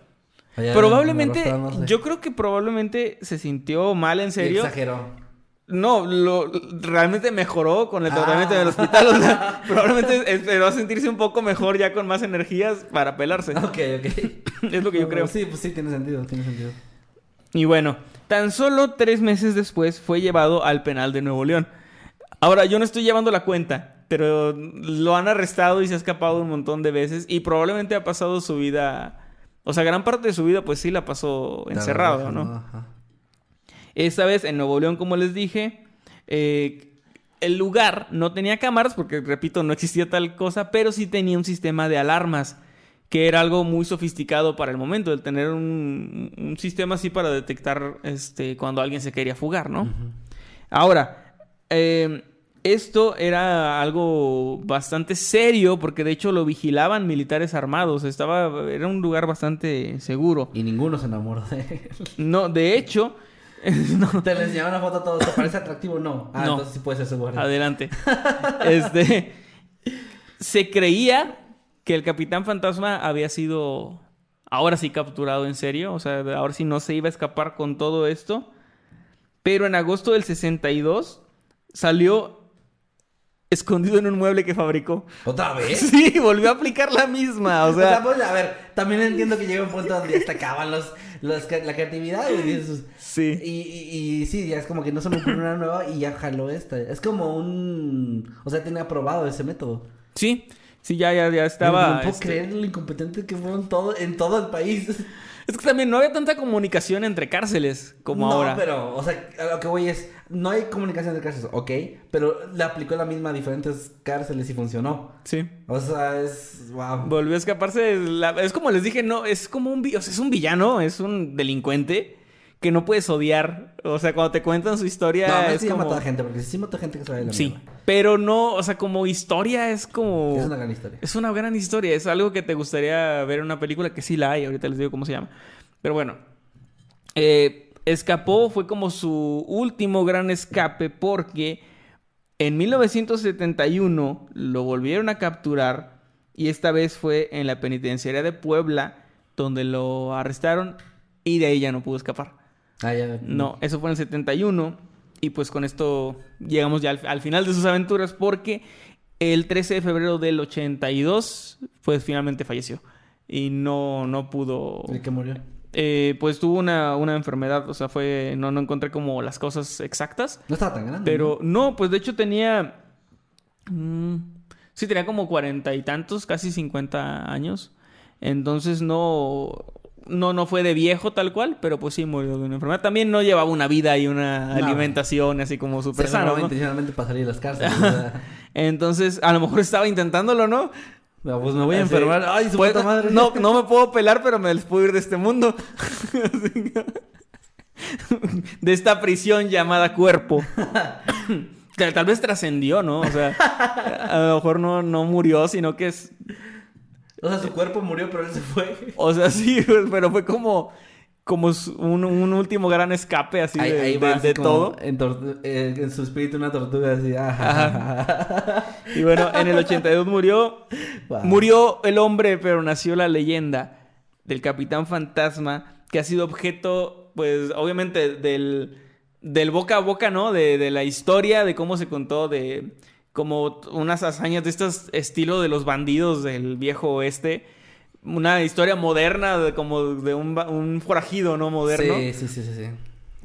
Probablemente, yo creo que probablemente se sintió mal en
Y
serio.
Exageró.
No, lo, realmente mejoró con el tratamiento del hospital. o sea, probablemente esperó sentirse un poco mejor ya con más energías para pelarse.
Ok, ok.
Es lo que yo creo.
Sí, pues sí, tiene sentido, tiene sentido.
Y bueno, tan solo tres meses después fue llevado al penal de Nuevo León. Ahora, yo no estoy llevando la cuenta, pero lo han arrestado y se ha escapado un montón de veces y probablemente ha pasado su vida, o sea, gran parte de su vida pues sí la pasó encerrado,
La
¿no?
Ajá.
Esta vez en Nuevo León, como les dije, eh, el lugar no tenía cámaras porque, repito, no existía tal cosa, pero sí tenía un sistema de alarmas, que era algo muy sofisticado para el momento, el tener un, un sistema así para detectar este, cuando alguien se quería fugar, ¿no? Ahora, eh, esto era algo bastante serio porque de hecho lo vigilaban militares armados, estaba, era un lugar bastante seguro.
Y ninguno se enamoró de él.
No, de hecho, no,
Te le enseñaban una foto a todos. ¿Te parece atractivo? No. Ah,
No.
entonces sí puede ser su guardia.
Adelante. Este. Se creía que el Capitán Fantasma había sido. Ahora sí capturado en serio. O sea, ahora sí no se iba a escapar con todo esto. Pero en agosto del 62 salió escondido en un mueble que fabricó.
¿Otra vez?
Sí, volvió a aplicar la misma. O
O sea,
sea,
pues, a ver, también entiendo que llega un punto donde ya se acaban los, los- la creatividad y dices,
sí.
Y, y, y sí, ya es como que no se me ocurrió una nueva y ya jaló esta. Es como un... O sea, tiene aprobado ese método.
Sí, sí, ya, ya, ya estaba.
No puedo
este,
creer lo incompetente que fueron todo, en todo el país.
Es que también no había tanta comunicación entre cárceles como
no,
ahora.
pero, o sea, a lo que voy es... No hay comunicación de cárceles, ok. Pero le aplicó la misma a diferentes cárceles y funcionó.
Sí.
O sea, es... Wow.
Volvió a escaparse. de la- Es como les dije, no, es como un... o sea, es un villano, es un delincuente que no puedes odiar. O sea, cuando te cuentan su historia
No, no
es
ya
como...
mató a gente, porque sí mató a gente que se va de la
Sí,
mierda.
pero no, o sea, como historia es como...
Es una gran historia.
Es una gran historia, es algo que te gustaría ver en una película que sí la hay, ahorita les digo cómo se llama. Pero bueno, eh, escapó, fue como su último gran escape porque en 1971 lo volvieron a capturar y esta vez fue en la penitenciaria de Puebla donde lo arrestaron y de ahí ya no pudo escapar.
Ah, ya.
No, eso fue en el 71. Y pues con esto llegamos ya al, al final de sus aventuras porque el 13 de febrero del 82 pues finalmente falleció. Y no, no pudo...
¿De qué murió?
eh, pues tuvo una, una enfermedad, o sea, fue... No, no encontré como las cosas exactas.
No estaba tan grande.
Pero no, pues de hecho tenía... mm, sí, tenía como cuarenta y tantos, casi 50 años. Entonces no... No, no fue de viejo tal cual, pero pues sí murió de una enfermedad. También no llevaba una vida y una
No.
alimentación así como súper sana, ¿no?
intencionalmente para salir de las cárceles.
Entonces, a lo mejor estaba intentándolo, ¿no?
No, pues me voy a enfermar. Ay, su
pues,
puta madre.
No, no me puedo pelar, pero me les puedo ir de este mundo. De esta prisión llamada cuerpo. Que Tal vez trascendió, ¿no? O sea, a lo mejor no, no murió, sino que es...
O sea, su cuerpo murió, pero él se fue.
O sea, sí, pero fue como, como un, un último gran escape así
ahí,
de,
ahí
de-
va así
de
como
todo.
En, eh, en su espíritu una tortuga así. Ajá.
Y bueno, en el 82 murió.
Wow.
Murió el hombre, pero nació la leyenda del Capitán Fantasma, que ha sido objeto, pues, obviamente, del, del boca a boca, ¿no? De, de la historia, de cómo se contó, de como unas hazañas de estos estilo de los bandidos del viejo oeste. Una historia moderna, de, como de un, un forajido, ¿no? Moderno.
Sí, sí, sí, sí, sí.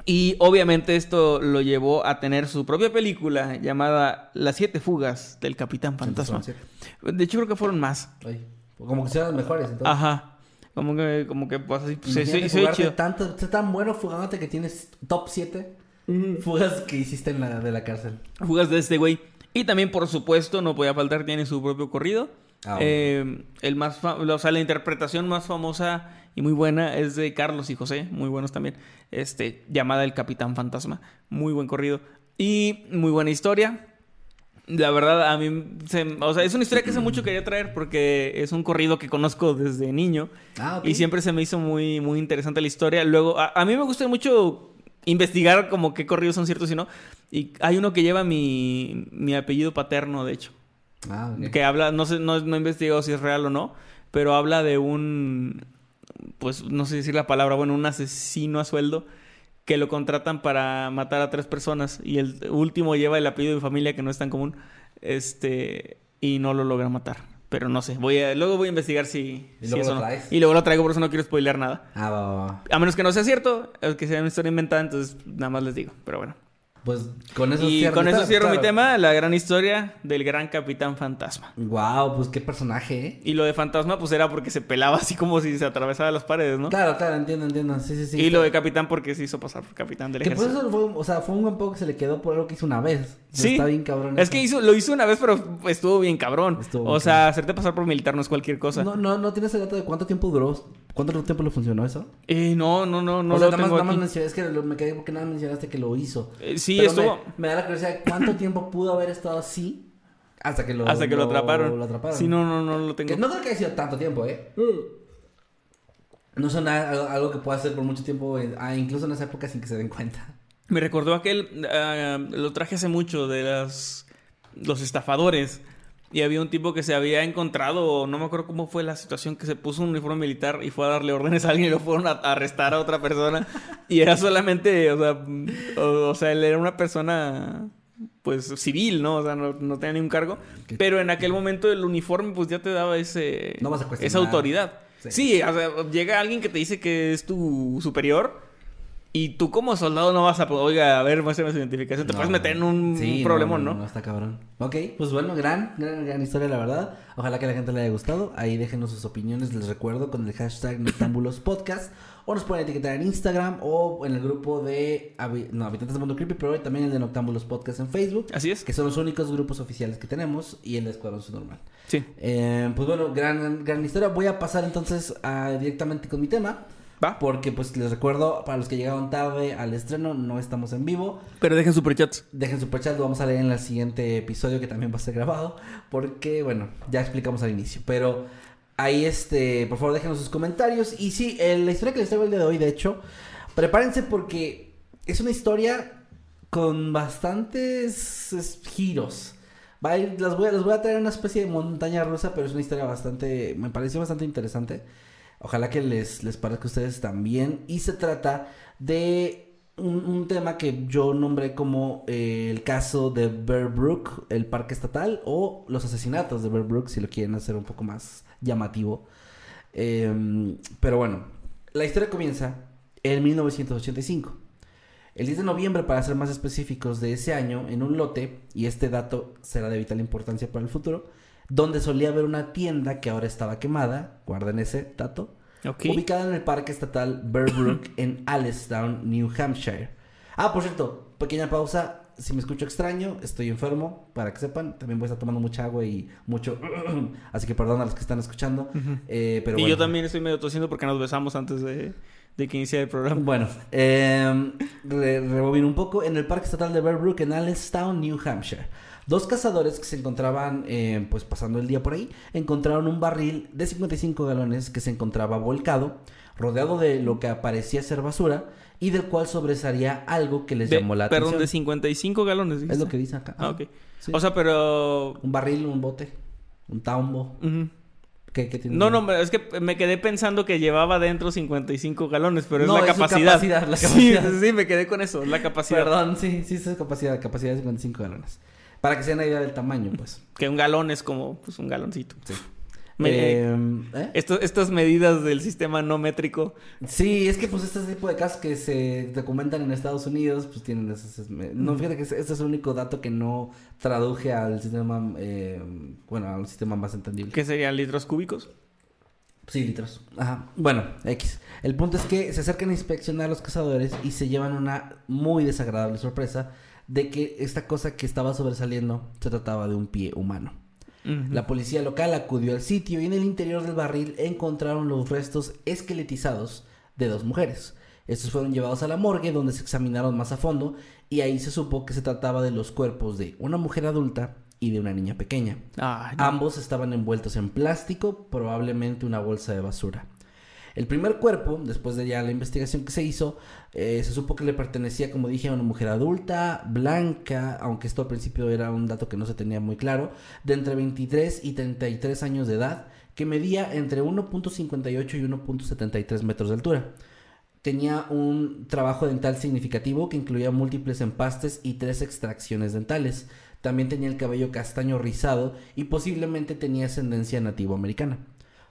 Y obviamente esto lo llevó a tener su propia película llamada Las siete fugas del Capitán Fantasma.
Sí.
De hecho creo que fueron más.
Ay, como que sean los mejores, entonces.
Ajá. Como que, como que pues así, pues, se, se- se chido.
tanto, tan bueno fugándote que tienes top 7 fugas que hiciste en la de la cárcel.
Fugas de este güey. Y también, por supuesto, no podía faltar, tiene su propio corrido.
Ah,
Eh, el más fa- o sea, la interpretación más famosa y muy buena es de Carlos y José, muy buenos también. Este, llamada El Capitán Fantasma. Muy buen corrido. Y muy buena historia. La verdad, a mí, se- o sea, es una historia que hace mucho quería traer porque es un corrido que conozco desde niño.
Ah.
Y siempre se me hizo muy, muy interesante la historia. Luego, a, a mí me gusta mucho investigar como qué corridos son ciertos y no. Y hay uno que lleva mi, mi apellido paterno, de hecho.
Ah.
Que habla, no sé, no, no he investigado si es real o no, pero habla de un, pues no sé decir la palabra, bueno, un asesino a sueldo que lo contratan para matar a tres personas y el último lleva el apellido de familia que no es tan común, este, y no lo logra matar. Pero no sé, voy a, luego voy a investigar si,
¿Y
si
luego
eso
lo
no. Y luego lo traigo, por eso no quiero spoilear nada.
Ah, va, va, va.
A menos que no sea cierto, que sea una historia inventada, entonces nada más les digo, pero bueno.
Pues con eso
y
cierro
con eso cierro mi tema, la gran historia del gran capitán fantasma.
Wow, pues qué personaje, ¿eh?
Y lo de fantasma, pues era porque se pelaba así como si se atravesaba las paredes, ¿no?
Claro, claro, entiendo, entiendo. Sí, sí, sí.
y lo de capitán porque se hizo pasar por capitán del
Que por
ejército.
eso fue, o sea, fue un buen poco que se le quedó por algo que hizo una vez.
Sí.
Está bien cabrón.
Es
eso.
que hizo, lo hizo una vez, pero estuvo bien cabrón.
Estuvo
o
bien
sea, hacerte pasar por militar no es cualquier cosa.
No, no, no tienes el dato de cuánto tiempo duró. ¿Cuánto tiempo le funcionó eso?
Eh, no, no, no, no
o sea,
lo
nada más, nada más es que lo- me quedé porque nada más mencionaste que lo hizo.
Eh, sí,
Pero
estuvo...
Me, me da la curiosidad, ¿cuánto tiempo pudo haber estado así hasta que lo,
Hasta que lo atraparon.
Lo atraparon.
Sí, no, no, no lo tengo.
Que no creo que haya sido tanto tiempo, ¿eh? No son nada- algo, algo que pueda hacer por mucho tiempo, eh, ah, incluso en esa época sin que se den cuenta.
Me recordó aquel, ah, lo traje hace mucho, de las, los estafadores. Y había un tipo que se había encontrado, no me acuerdo cómo fue la situación, que se puso un uniforme militar y fue a darle órdenes a alguien y lo fueron a arrestar a otra persona. y era solamente, o sea, o, o sea, él era una persona, pues, civil, ¿no? O sea, no, no tenía ningún cargo. Pero en aquel momento el uniforme, pues, ya te daba ese,
No vas a cuestionar.
esa autoridad.
Sí.
Sí, o sea, llega alguien que te dice que es tu superior y tú como soldado no vas a, oiga, a ver, muéstrame su identificación, te
No,
puedes meter en un
sí,
problemón, ¿no?
No, está cabrón. Ok, pues bueno, gran, gran, gran historia, la verdad. Ojalá que a la gente le haya gustado. Ahí déjenos sus opiniones, les recuerdo, con el hashtag Noctámbulos Podcast. O nos pueden etiquetar en Instagram o en el grupo de no, Habitantes del Mundo Creepy, pero también el de Noctámbulos Podcast en Facebook.
Así es.
Que son los únicos grupos oficiales que tenemos y el de Escuadrón Normal.
Sí.
Eh, pues bueno, gran, gran historia. Voy a pasar entonces a- directamente con mi tema.
Va.
Porque pues les recuerdo, para los que llegaron tarde al estreno, no estamos en vivo.
Pero dejen superchats.
Dejen su chat, lo vamos a leer en el siguiente episodio que también va a ser grabado. Porque, bueno, ya explicamos al inicio. Pero ahí, este, por favor, déjenos sus comentarios. Y sí, la historia que les traigo el día de hoy, de hecho, prepárense porque es una historia con bastantes es, giros. Va a ir- las voy, a- les voy a traer una especie de montaña rusa, pero es una historia bastante, me pareció bastante interesante. Ojalá que les, les parezca a ustedes también. Y se trata de un, tema que yo nombré como eh, el caso de Bear Brook, el parque estatal, o los asesinatos de Bear Brook, si lo quieren hacer un poco más llamativo. Em, pero bueno, la historia comienza en 1985. El 10 de noviembre, para ser más específicos, de ese año, en un lote, y este dato será de vital importancia para el futuro, donde solía haber una tienda que ahora estaba quemada, guarden ese dato,
Ok.
ubicada en el parque estatal Bear Brook en Allestown, New Hampshire. Ah, por cierto, pequeña pausa. Si me escucho extraño, estoy enfermo, para que sepan. También voy a estar tomando mucha agua y mucho. Así que perdón a los que están escuchando. eh, pero
y
bueno.
yo también estoy medio tosiendo porque nos besamos antes de, de que iniciara el programa.
Bueno, eh, re- rebobino un poco. En el Parque Estatal de Bear Brook, en Allenstown, New Hampshire. Dos cazadores que se encontraban, eh, pues pasando el día por ahí, encontraron un barril de 55 galones que se encontraba volcado, rodeado de lo que parecía ser basura y del cual sobresalía algo que les
De-
llamó la
perdón,
atención.
de 55 galones.
Es
dijiste.
lo que dice acá.
Ah, ok.
Sí.
O sea, pero...
Un barril, un bote, un tambo.
ujú.
¿Qué, qué tiene?
No, no, es que me quedé pensando que llevaba dentro 55 galones, pero es
No,
la
es
capacidad.
capacidad, la
Sí,
capacidad.
Sí, me quedé con eso, la capacidad.
Perdón, sí, sí, esa es capacidad, capacidad de 55 galones. Para que se den idea del tamaño, pues.
Que un galón es como pues, un galoncito.
Sí.
Me-
Eh, ¿eh?
Esto- estas medidas del sistema no métrico.
Sí, es que pues este tipo de casos que se documentan en Estados Unidos, pues tienen esas... No, fíjate que este es el único dato que no traduje al sistema, eh, bueno, al sistema más entendible.
¿Qué serían litros cúbicos?
Sí, litros. Ajá. Bueno, X. El punto es que se acercan a inspeccionar a los cazadores y se llevan una muy desagradable sorpresa de que esta cosa que estaba sobresaliendo se trataba de un pie humano. La policía local acudió al sitio y en el interior del barril encontraron los restos esqueletizados de dos mujeres. Estos fueron llevados a la morgue donde se examinaron más a fondo y ahí se supo que se trataba de los cuerpos de una mujer adulta y de una niña pequeña.
No.
Ambos estaban envueltos en plástico, probablemente una bolsa de basura. El primer cuerpo, después de ya la investigación que se hizo, eh, se supo que le pertenecía, como dije, a una mujer adulta, blanca, aunque esto al principio era un dato que no se tenía muy claro, de entre 23 y 33 años de edad, que medía entre 1.58 y 1.73 metros de altura. Tenía un trabajo dental significativo que incluía múltiples empastes y tres extracciones dentales. También tenía el cabello castaño rizado y posiblemente tenía ascendencia nativoamericana.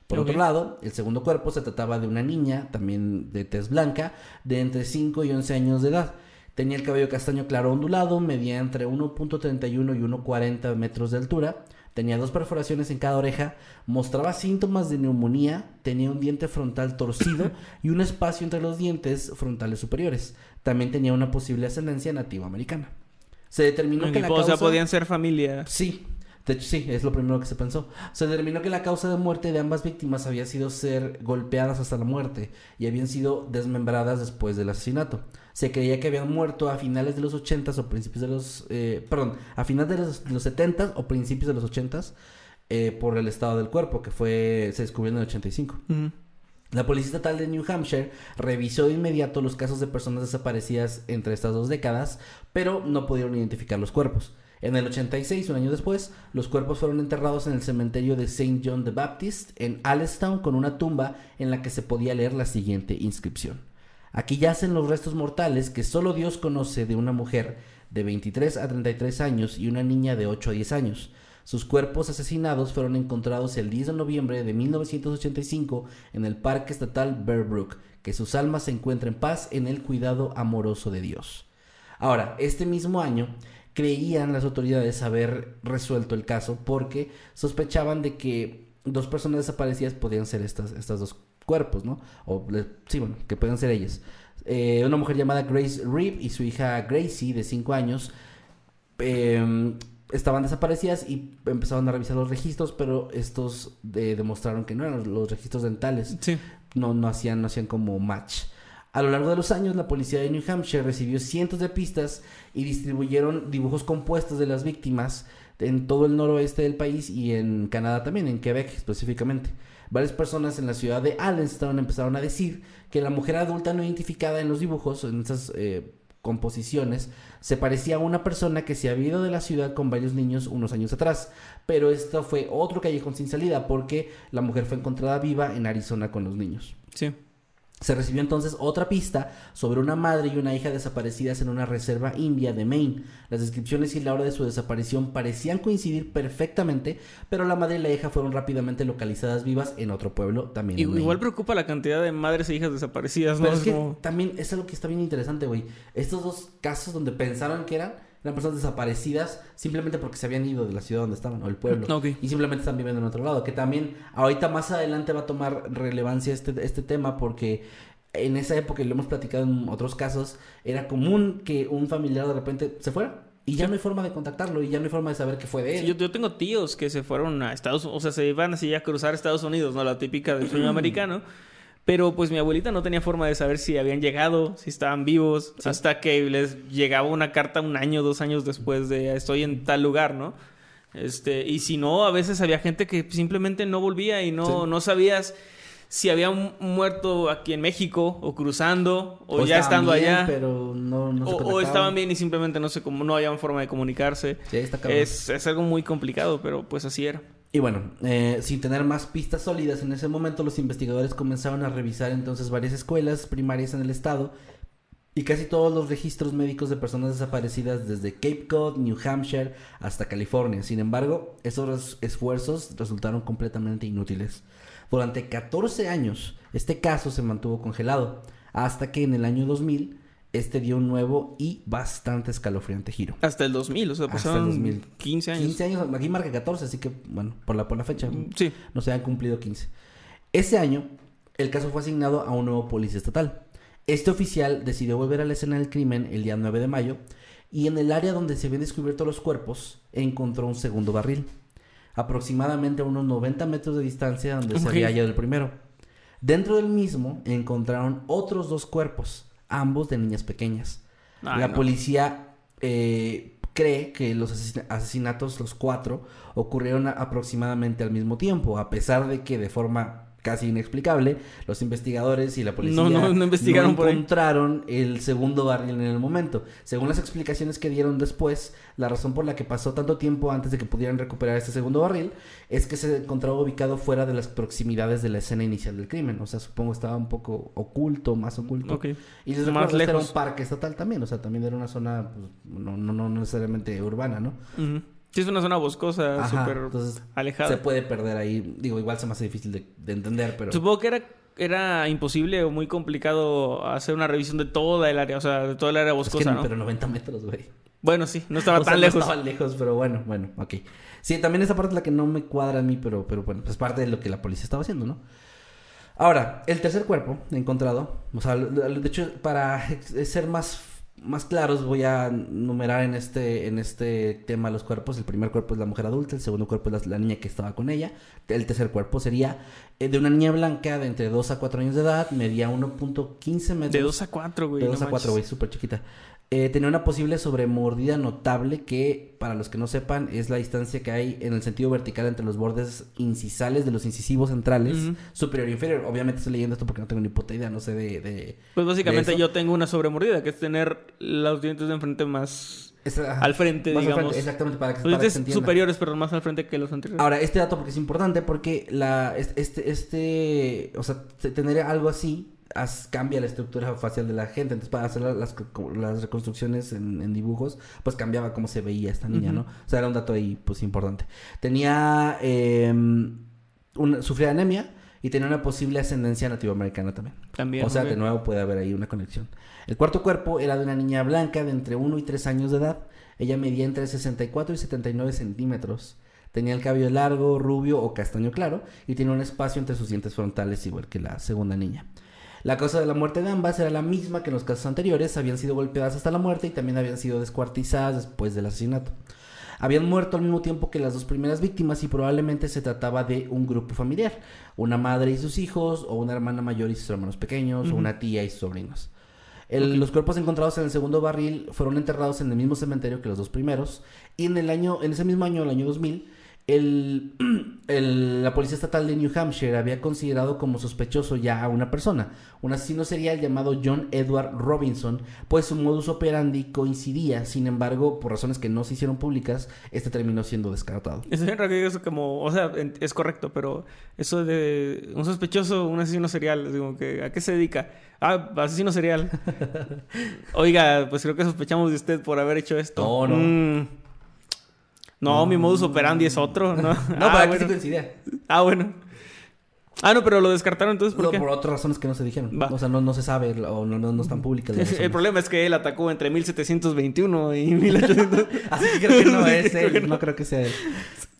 Por otro lado, el segundo cuerpo se trataba de una niña, también de tez blanca, de entre 5 y 11 años de edad. Tenía el cabello castaño claro ondulado, medía entre 1.31 y 1.40 metros de altura, tenía dos perforaciones en cada oreja, mostraba síntomas de neumonía, tenía un diente frontal torcido y un espacio entre los dientes frontales superiores. También tenía una posible ascendencia nativoamericana. Se determinó que la
o sea,
causa...
podían ser familia.
Sí, de hecho sí, es lo primero que se pensó. Se determinó que la causa de muerte de ambas víctimas había sido ser golpeadas hasta la muerte y habían sido desmembradas después del asesinato. Se creía que habían muerto a finales de los 80 o principios de los... eh, perdón, a finales de los, de los 70 o principios de los 80 eh, por el estado del cuerpo, que fue se descubrió en el 85.
Ujú.
La Policía Estatal de New Hampshire revisó de inmediato los casos de personas desaparecidas entre estas dos décadas, pero no pudieron identificar los cuerpos. En el 86, un año después, los cuerpos fueron enterrados en el cementerio de St. John the Baptist en Allenstown con una tumba en la que se podía leer la siguiente inscripción. Aquí yacen los restos mortales que solo Dios conoce de una mujer de 23 a 33 años y una niña de 8 a 10 años. Sus cuerpos asesinados fueron encontrados el 10 de noviembre de 1985 en el Parque Estatal Bear Brook. Que sus almas se encuentren en paz en el cuidado amoroso de Dios. Ahora, este mismo año creían las autoridades haber resuelto el caso porque sospechaban de que dos personas desaparecidas podían ser estas, estas dos cuerpos, ¿no? O, sí, bueno, que podían ser ellas. Eh, una mujer llamada Grace Reeve y su hija Gracie, de 5 años, eh, estaban desaparecidas y empezaron a revisar los registros, pero estos eh, demostraron que no eran los registros dentales
Sí.
no, no hacían, no hacían como match. A lo largo de los años, la policía de New Hampshire recibió cientos de pistas y distribuyeron dibujos compuestos de las víctimas en todo el noroeste del país y en Canadá también, en Quebec específicamente. Varias personas en la ciudad de Allenstown empezaron a decir que la mujer adulta no identificada en los dibujos, en esas eh, composiciones, se parecía a una persona que se había ido de la ciudad con varios niños unos años atrás. Pero esto fue otro callejón sin salida porque la mujer fue encontrada viva en Arizona con los niños.
Sí.
Se recibió entonces otra pista sobre una madre y una hija desaparecidas en una reserva india de Maine. Las descripciones y la hora de su desaparición parecían coincidir perfectamente, pero la madre y la hija fueron rápidamente localizadas vivas en otro pueblo también.
Igual preocupa la cantidad de madres e hijas desaparecidas, ¿no?
Pero es
Es
que
como-
también es algo que está bien interesante, güey. Estos dos casos donde pensaron que eran, eran personas desaparecidas simplemente porque se habían ido de la ciudad donde estaban o el pueblo. Y simplemente están viviendo en otro lado. Que también ahorita más adelante va a tomar relevancia este, este tema porque en esa época, y lo hemos platicado en otros casos, era común que un familiar de repente se fuera. Y ya no hay forma de contactarlo y ya no hay forma de saber qué fue de él.
Sí, yo, yo tengo tíos que se fueron a Estados Unidos, o sea, se iban así a cruzar Estados Unidos, ¿no? La típica del sueño americano. Pero pues mi abuelita no tenía forma de saber si habían llegado, si estaban vivos, hasta que les llegaba una carta un año, dos años después de estoy en tal lugar, ¿no? Este, y si no, a veces había gente que simplemente no volvía y no,
Sí.
no sabías si habían muerto aquí en México o cruzando o, ya estando
bien,
allá.
Pero no, no se
o, estaban bien y simplemente no cómo no habían forma de comunicarse.
Sí, está.
Es, es algo muy complicado, pero pues así era.
Y bueno, eh, sin tener más pistas sólidas en ese momento, los investigadores comenzaron a revisar entonces varias escuelas primarias en el estado y casi todos los registros médicos de personas desaparecidas desde Cape Cod, New Hampshire hasta California. Sin embargo, esos esfuerzos resultaron completamente inútiles. Durante 14 años, este caso se mantuvo congelado, hasta que en el año 2000, este dio un nuevo y bastante escalofriante giro.
Hasta el 2000, o sea,
Hasta el
pasaron
2000.
15 años.
15 años, aquí marca 14, así que, bueno, por la, por la fecha.
Sí.
No se han cumplido 15. Ese año, el caso fue asignado a un nuevo policía estatal. Este oficial decidió volver a la escena del crimen el día 9 de mayo y en el área donde se habían descubierto los cuerpos encontró un segundo barril, aproximadamente a unos 90 metros de distancia donde se había hallado el primero. Dentro del mismo encontraron otros dos cuerpos, ambos de niñas pequeñas.
Ay,
la
no.
policía eh, cree que los asesin- asesinatos, los cuatro, ocurrieron aproximadamente al mismo tiempo, a pesar de que de forma casi inexplicable, los investigadores y la policía
No, no, no investigaron ahí.
encontraron el segundo barril en el momento. Según las explicaciones que dieron después, la razón por la que pasó tanto tiempo antes de que pudieran recuperar este segundo barril es que se encontraba ubicado fuera de las proximidades de la escena inicial del crimen. O sea, supongo estaba un poco oculto, más oculto. Y
Más
este era un parque estatal también, o sea, también era una zona pues, no, no, no necesariamente urbana, ¿no?
Sí, es una zona boscosa, súper alejada.
se puede perder ahí. Digo, igual se me hace difícil de, de entender, pero...
Supongo que era, era imposible o muy complicado hacer una revisión de toda el área, o sea, de toda el área
Es
boscosa,
que,
¿no?
Pero 90 metros, güey.
Bueno, sí, no estaba
O sea,
tan
no
lejos.
estaba lejos, pero bueno, bueno, ok. Sí, también esa parte es la que no me cuadra a mí, pero, pero bueno, pues parte de lo que la policía estaba haciendo, ¿no? Ahora, el tercer cuerpo encontrado, o sea, de hecho, para ser más, más claros, voy a numerar en este, en este tema los cuerpos. El primer cuerpo es la mujer adulta, el segundo cuerpo es la, la niña que estaba con ella. El tercer cuerpo sería eh, de una niña blanca de entre 2 a 4 años de edad, medía 1.15 metros.
De 2 a 4, güey.
De
no
2 a 4,
manches.
güey, súper chiquita. Eh, tenía una posible sobremordida notable que, para los que no sepan, es la distancia que hay en el sentido vertical entre los bordes incisales de los incisivos centrales, superior e inferior. Obviamente estoy leyendo esto porque no tengo ni puta idea, no sé de... de
Pues básicamente
de
yo tengo una sobremordida, que es tener los dientes de enfrente más al frente,
más al
digamos.
frente, exactamente, para que,
Los
para que se
superiores, pero más al frente que los anteriores.
Ahora, este dato porque es importante porque la, este, este, o sea, te- tener algo así cambia la estructura facial de la gente. Entonces, para hacer la- las, co- las reconstrucciones en, en dibujos, pues cambiaba cómo se veía esta niña. ¿no? O sea, era un dato ahí, pues, importante. Tenía, eh, una, sufría anemia y tenía una posible ascendencia nativoamericana también.
También.
O sea, de nuevo puede haber ahí una conexión. El cuarto cuerpo era de una niña blanca de entre 1 y 3 años de edad. Ella medía entre 64 y 79 centímetros. Tenía el cabello largo, rubio o castaño claro y tenía un espacio entre sus dientes frontales igual que la segunda niña. La causa de la muerte de ambas era la misma que en los casos anteriores, habían sido golpeadas hasta la muerte y también habían sido descuartizadas después del asesinato. Habían muerto al mismo tiempo que las dos primeras víctimas y probablemente se trataba de un grupo familiar, una madre y sus hijos, o una hermana mayor y sus hermanos pequeños, o una tía y sus sobrinos. El- Los cuerpos encontrados en el segundo barril fueron enterrados en el mismo cementerio que los dos primeros. Y en el año, en ese mismo año, el año 2000, el, el- la policía estatal de New Hampshire había considerado como sospechoso ya a una persona, un asesino serial llamado John Edward Robinson, pues su modus operandi coincidía. Sin embargo, por razones que no se hicieron públicas, este terminó siendo descartado.
Es bien raro digas como, o sea, es correcto, pero eso de un sospechoso, un asesino serial, digo que ¿a qué se dedica? Ah, asesino serial. Oiga, pues creo que sospechamos de usted por haber hecho esto.
No, no.
Mm. No, mi modus operandi es otro, ¿no?
No,
ah,
para que
bueno.
sí coincidía.
Ah, bueno. Ah, no, pero lo descartaron entonces, ¿por
No,
qué?
por otras razones que no se dijeron.
Va.
O sea, no, no se sabe o no, no, no están públicas.
El problema es que él atacó entre 1721 y 1800.
Así que creo que no es
que
él. No creo que sea él.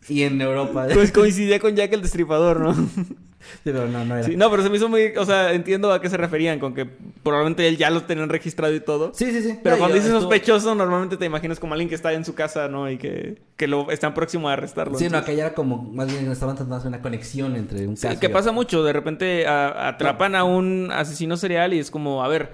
Y en Europa.
Pues coincidía con Jack el Destripador, ¿no?
Pero no, no era.
Sí, no, pero se me hizo muy... O sea, entiendo a qué se referían, con que probablemente él ya lo tenían registrado y todo.
Sí, sí, sí.
Pero
No,
cuando dices sospechoso, normalmente te imaginas como alguien que está en su casa, ¿no? Y que, que lo están próximo a arrestarlo.
Sí, no,
Entonces-
aquella era como, más bien estaban tratando de hacer una conexión entre un
Sí,
caso
que
y
pasa
otro.
mucho. De repente a- atrapan a un asesino serial y es como, a ver,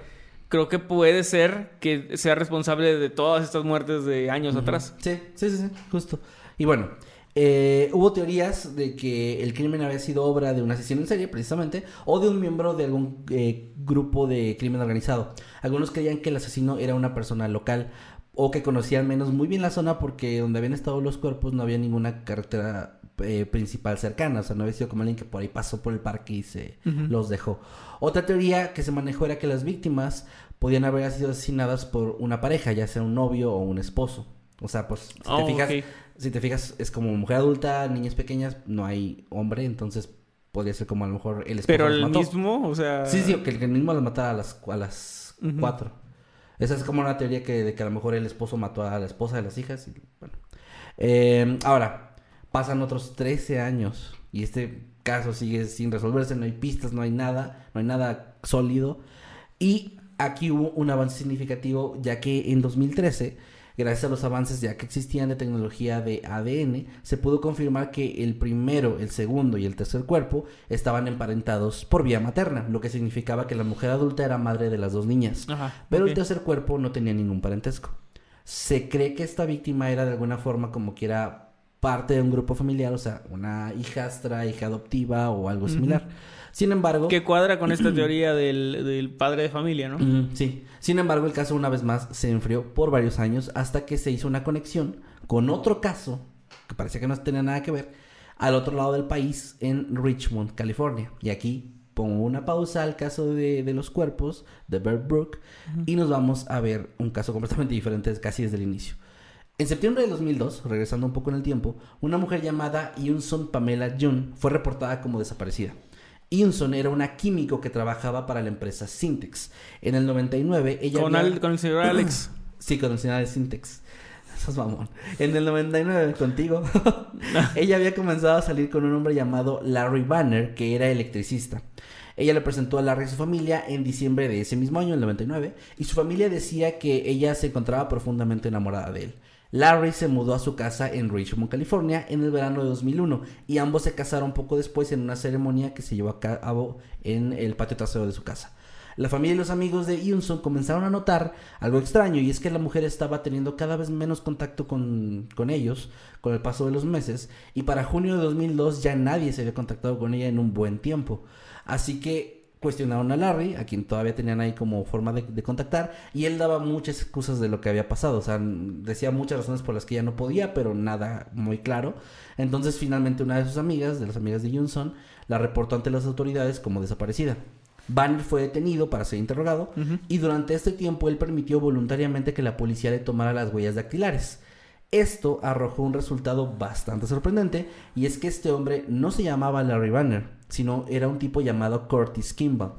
creo que puede ser que sea responsable de todas estas muertes de años atrás.
Sí, sí, sí, sí, justo. Y bueno, eh, hubo teorías de que el crimen había sido obra de un asesino en serie, precisamente, o de un miembro de algún eh, grupo de crimen organizado. Algunos creían que el asesino era una persona local o que conocía al menos muy bien la zona porque donde habían estado los cuerpos no había ninguna carretera eh, principal cercana, o sea, no había sido como alguien que por ahí pasó por el parque y se los dejó. Otra teoría que se manejó era que las víctimas podían haber sido asesinadas por una pareja, ya sea un novio o un esposo. O sea, pues si
Oh,
te fijas,
ok.
Si te fijas es como mujer adulta, niñas pequeñas, no hay hombre, entonces podría ser como a lo mejor el esposo
Pero el
mató.
mismo, o sea...
Sí, sí, que el, mismo las matara a las, a las cuatro. Esa es como una teoría que, de que a lo mejor el esposo mató a la esposa de las hijas. Y, bueno. Eh, ahora, pasan otros 13 años y este caso sigue sin resolverse, no hay pistas, no hay nada, no hay nada sólido. Y aquí hubo un avance significativo ya que en 2013, gracias a los avances ya que existían de tecnología de ADN, se pudo confirmar que el primero, el segundo y el tercer cuerpo estaban emparentados por vía materna, lo que significaba que la mujer adulta era madre de las dos niñas.
Ajá,
Pero el tercer cuerpo no tenía ningún parentesco. Se cree que esta víctima era de alguna forma como que era parte de un grupo familiar, o sea, una hijastra, hija adoptiva o algo similar. Sin embargo,
Que cuadra con esta teoría del, del padre de familia, ¿no?
Mm, sí. Sin embargo, el caso una vez más se enfrió por varios años hasta que se hizo una conexión con otro caso que parecía que no tenía nada que ver al otro lado del país en Richmond, California. Y aquí pongo una pausa al caso de, de los cuerpos de Bert Brook y nos vamos a ver un caso completamente diferente casi desde el inicio. En septiembre de 2002, regresando un poco en el tiempo, una mujer llamada Yunson Pamela Jun fue reportada como desaparecida. Yunson era una químico que trabajaba para la empresa Syntex. En el 99 ella
Con,
había-
con el señor Alex.
Sí, con el señor de Syntex. Sos mamón. En el 99, contigo, ella había comenzado a salir con un hombre llamado Larry Banner, que era electricista. Ella le presentó a Larry a su familia en diciembre de ese mismo año, el 99, y su familia decía que ella se encontraba profundamente enamorada de él. Larry se mudó a su casa en Richmond, California, en el verano de 2001, y ambos se casaron poco después en una ceremonia que se llevó a cabo en el patio trasero de su casa. La familia y los amigos de Yunson comenzaron a notar algo extraño y es que la mujer estaba teniendo cada vez menos contacto con, con ellos con el paso de los meses y para junio de 2002 ya nadie se había contactado con ella en un buen tiempo. Así que cuestionaron a Larry, a quien todavía tenían ahí como forma de, de contactar y él daba muchas excusas de lo que había pasado, o sea, decía muchas razones por las que ella no podía, pero nada muy claro. Entonces finalmente una de sus amigas, de las amigas de Yunson, la reportó ante las autoridades como desaparecida. Banner fue detenido para ser interrogado y durante este tiempo él permitió voluntariamente que la policía le tomara las huellas dactilares. Esto arrojó un resultado bastante sorprendente y es que este hombre no se llamaba Larry Banner, sino era un tipo llamado Curtis Kimball.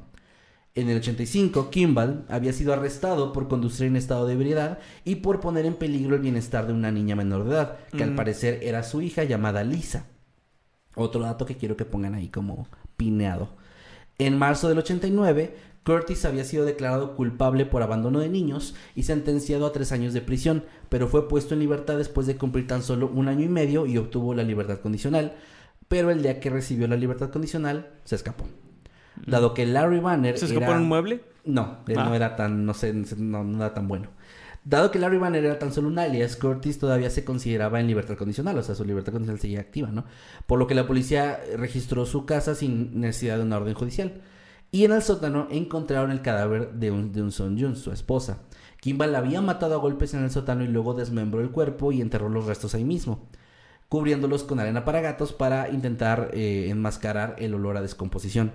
En el 85, Kimball había sido arrestado por conducir en estado de ebriedad y por poner en peligro el bienestar de una niña menor de edad, que al
Mm.
parecer era su hija llamada Lisa. Otro dato que quiero que pongan ahí como pineado. En marzo del 89, Curtis había sido declarado culpable por abandono de niños y sentenciado a tres años de prisión, pero fue puesto en libertad después de cumplir tan solo un año y medio y obtuvo la libertad condicional. Pero el día que recibió la libertad condicional, se escapó. Dado que Larry Banner
¿Se escapó
era...
en un mueble?
No, él
Ah.
no era tan, no sé, no, no era tan bueno. Dado que Larry Banner era tan solo un alias, Curtis todavía se consideraba en libertad condicional, o sea, su libertad condicional seguía activa, ¿no? Por lo que la policía registró su casa sin necesidad de una orden judicial. Y en el sótano encontraron el cadáver de un, de un Son Jun, su esposa. Kimball había matado a golpes en el sótano y luego desmembró el cuerpo y enterró los restos ahí mismo, cubriéndolos con arena para gatos para intentar eh, enmascarar el olor a descomposición.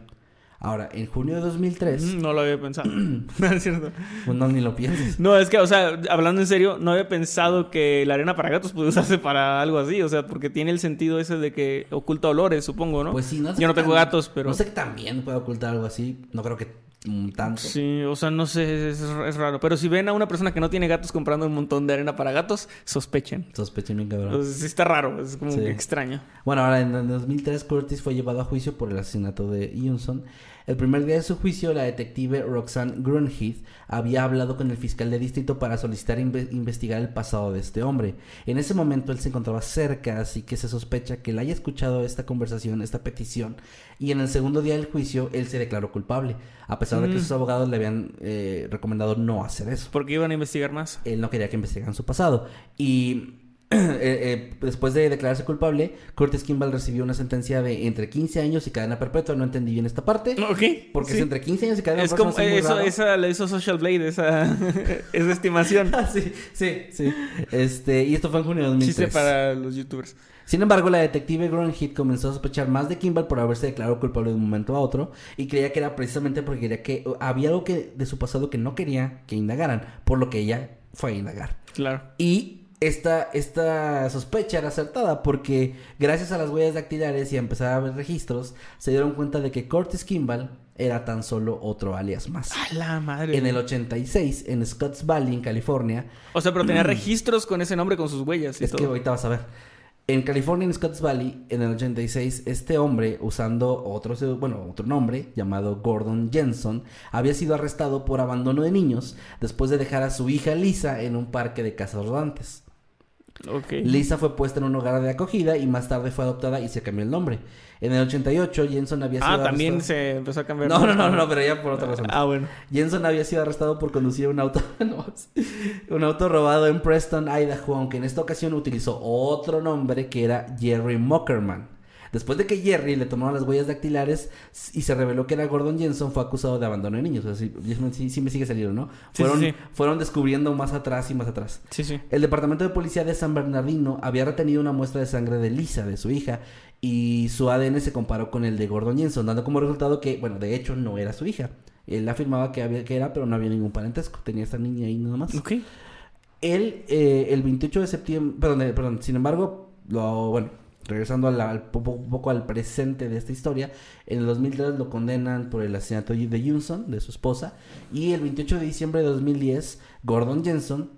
Ahora, en junio de 2003,
Mm, No lo había pensado. no es cierto.
pues no ni lo pienses.
No, es que, o sea, hablando en serio, no había pensado que la arena para gatos puede usarse para algo así. O sea, porque tiene el sentido ese de que oculta olores, supongo, ¿no?
Pues sí, no sé
Yo no tengo gatos, pero...
No sé que también puede ocultar algo así. No creo que un tanto.
Sí, o sea, no sé, es, es raro. Pero si ven a una persona que no tiene gatos comprando un montón de arena para gatos, sospechen.
Sospechen bien cabrón.
O sea, sí está raro, es como
Sí.
que extraño.
Bueno, ahora en el 2003 Curtis fue llevado a juicio por el asesinato de Johnson. El primer día de su juicio, la detective Roxanne Grunheath había hablado con el fiscal de distrito para solicitar inve- investigar el pasado de este hombre. En ese momento él se encontraba cerca, así que se sospecha que él haya escuchado esta conversación, esta petición, y en el segundo día del juicio él se declaró culpable, a pesar de que
Mm.
sus abogados le habían eh, recomendado no hacer eso
Porque iban a investigar más.
él no quería que investigaran su pasado. Y eh, eh, después de declararse culpable, Curtis Kimball recibió una sentencia de entre 15 años y cadena perpetua. No entendí bien esta parte.
Ok.
Porque
sí.
es entre 15 años y cadena
Es
perpetua.
como
es muy
eso, esa la hizo Social Blade, esa, esa estimación.
Ah, sí, sí, sí. Este, y esto fue en junio de 2003.
Chiste para los youtubers.
Sin embargo, la detective Grunheath comenzó a sospechar más de Kimball por haberse declarado culpable de un momento a otro y creía que era precisamente porque quería que había algo que de su pasado que no quería que indagaran, por lo que ella fue a indagar.
Claro.
Y esta, esta sospecha era acertada porque gracias a las huellas dactilares y a empezar a ver registros, se dieron cuenta de que Curtis Kimball era tan solo otro alias más.
A la madre.
En el 86, en Scotts Valley, en California,
O sea, pero tenía registros con ese nombre, con sus huellas y
es que ahorita vas a ver. En California, en Scotts Valley, en el 86, este hombre, usando otro, bueno, otro nombre llamado Gordon Jensen, había sido arrestado por abandono de niños después de dejar a su hija Lisa en un parque de casas rodantes. Lisa fue puesta en un hogar de acogida y más tarde fue adoptada y se cambió el nombre. En el 88, Jensen había sido
Ah, también
arrestado-
se empezó a cambiar.
No, no, no, no, pero ya por otra razón.
Ah, bueno.
Jensen había sido arrestado por conducir un auto, un auto robado en Preston, Idaho, aunque en esta ocasión utilizó otro nombre que era Jerry Mockerman. Después de que Jerry le tomaron las huellas dactilares y se reveló que era Gordon Jensen, fue acusado de abandono de niños. O sea, sí, sí- sí me sigue saliendo, ¿no?
Sí,
fueron,
sí,
fueron descubriendo más atrás y más atrás.
Sí, sí.
El departamento de policía de San Bernardino había retenido una muestra de sangre de Lisa, de su hija, y su ADN se comparó con el de Gordon Jensen, dando como resultado que, bueno, de hecho no era su hija. Él afirmaba que, había, que era, pero no había ningún parentesco. Tenía esta niña ahí nada más.
Ok.
Él, eh, el 28 de septiembre, perdón, perdón, sin embargo, lo, bueno, regresando al, un poco al presente de esta historia, en el 2003 lo condenan por el asesinato de Johnson, de su esposa, y el 28 de diciembre de 2010, Gordon Jensen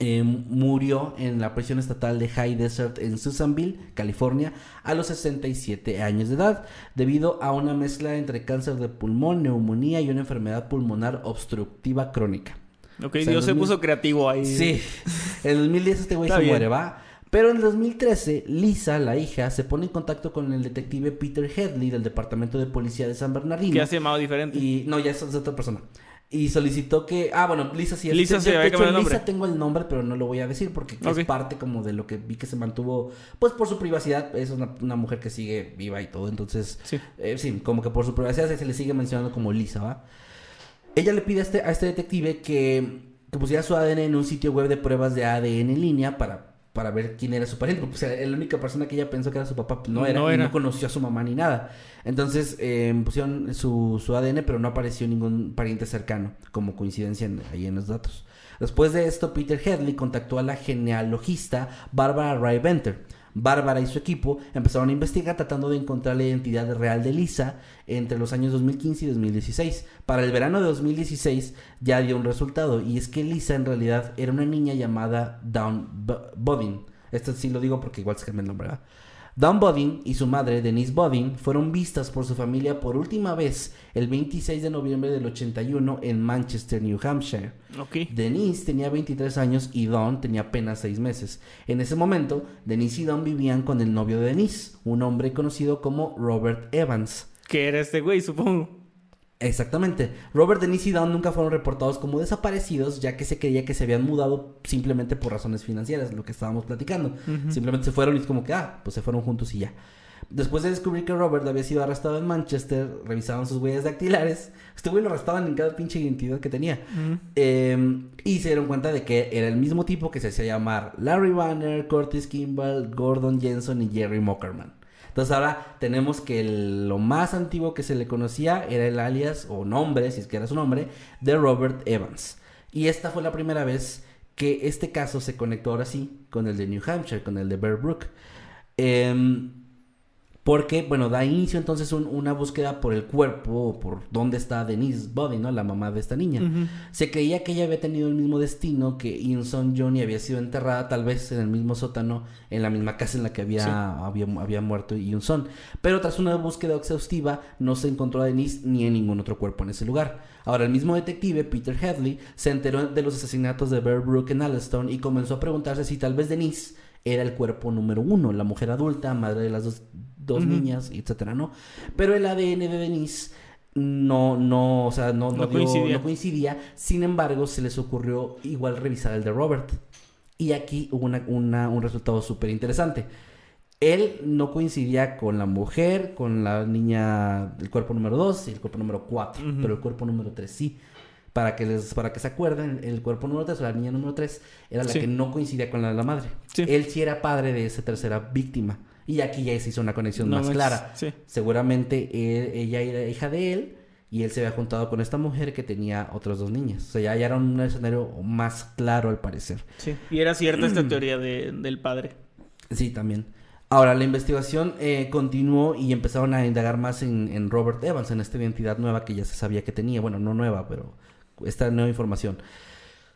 eh, murió en la prisión estatal de High Desert en Susanville, California, a los 67 años de edad, debido a una mezcla entre cáncer de pulmón, neumonía y una enfermedad pulmonar obstructiva crónica.
Ok,
O sea,
Dios se
2000
puso creativo ahí.
Sí. En 2010 este güey
Está
se
bien.
muere, va. Pero en el 2013, Lisa, la hija, se pone en contacto con el detective Peter Headley del Departamento de Policía de San Bernardino.
Que ya se llamaba diferente.
Y no, ya es, es otra persona. Y solicitó que. Ah, bueno, Lisa sí es.
Lisa se
de hecho,
el nombre.
Lisa tengo el nombre, pero no lo voy a decir porque es parte como de lo que vi que se mantuvo. Pues por su privacidad. Es una, una mujer que sigue viva y todo. Entonces,
Sí.
eh, sí, como que por su privacidad se, se le sigue mencionando como Lisa, ¿va? Ella le pide a este, a este detective que, que pusiera su ADN en un sitio web de pruebas de ADN en línea para, para ver quién era su pariente. Porque o sea, la única persona que ella pensó que era su papá no era,
No
y
era.
no conoció a su mamá ni nada. Entonces eh, pusieron su, su ADN, pero no apareció ningún pariente cercano, como coincidencia en- ahí en los datos. Después de esto, Peter Headley contactó a la genealogista Barbara Ray Venter. Bárbara y su equipo empezaron a investigar tratando de encontrar la identidad real de Lisa entre los años 2015 y 2016. Para el verano de 2016 ya dio un resultado y es que Lisa en realidad era una niña llamada Dawn Bodin. Esto sí lo digo porque igual se cambia el nombre. Dawn Bodin y su madre Denise Bodin fueron vistas por su familia por última vez el 26 de noviembre del 81 en Manchester, New Hampshire.
Ok.
Denise tenía 23 años y Don tenía apenas 6 meses. En ese momento, Denise y Don vivían con el novio de Denise, un hombre conocido como Robert Evans.
Que era este güey, supongo.
Exactamente. Robert, Denise y Don nunca fueron reportados como desaparecidos, ya que se creía que se habían mudado simplemente por razones financieras, lo que estábamos platicando. Simplemente se fueron y es como que, ah, pues se fueron juntos y ya. Después de descubrir que Robert había sido arrestado en Manchester, revisaron sus huellas dactilares. Este güey lo arrestaban en cada pinche identidad que tenía. Eh, y se dieron cuenta de que era el mismo tipo que se hacía llamar Larry Banner, Curtis Kimball, Gordon Jensen y Jerry Mockerman. Entonces ahora tenemos que lo más antiguo que se le conocía era el alias o nombre, si es que era su nombre, de Robert Evans. Y esta fue la primera vez que este caso se conectó ahora sí con el de New Hampshire, con el de Bear Brook. Em, Porque, bueno, da inicio entonces un- una búsqueda por el cuerpo, por dónde está Denise Body, ¿no? La mamá de esta niña. Se creía que ella había tenido el mismo destino que Inson Johnny había sido enterrada tal vez en el mismo sótano, en la misma casa en la que había,
Sí.
había, había muerto Inson. Pero tras una búsqueda exhaustiva no se encontró a Denise ni en ningún otro cuerpo en ese lugar. Ahora, el mismo detective, Peter Headley, se enteró de los asesinatos de Bear Brook en Allenstown y comenzó a preguntarse si tal vez Denise era el cuerpo número uno, la mujer adulta, madre de las dos, dos niñas, etcétera, ¿no? Pero el ADN de Denise no, no, o sea, no, no,
No
dio-
coincidía.
no coincidía. Sin embargo, se les ocurrió igual revisar el de Robert. Y aquí hubo una, una- un resultado súper interesante. Él no coincidía con la mujer, con la niña del cuerpo número 2 y el cuerpo número 4,
Ujú.
pero el cuerpo número 3 sí. Para que, les, para que se acuerden, el cuerpo número 3 o la niña número 3 era la
Sí.
que no coincidía con la de la madre.
Sí.
Él sí era padre de esa tercera víctima. Y aquí ya se hizo una conexión
No
más clara.
sí.
Seguramente él- ella era hija de él y él se había juntado con esta mujer que tenía otras dos niñas. O sea, ya, ya era un escenario más claro al parecer.
Sí. Y era cierta esta teoría de- del padre.
Sí, también. Ahora, la investigación eh, continuó y empezaron a indagar más en, en Robert Evans, en esta identidad nueva que ya se sabía que tenía. Bueno, no nueva, pero esta nueva información.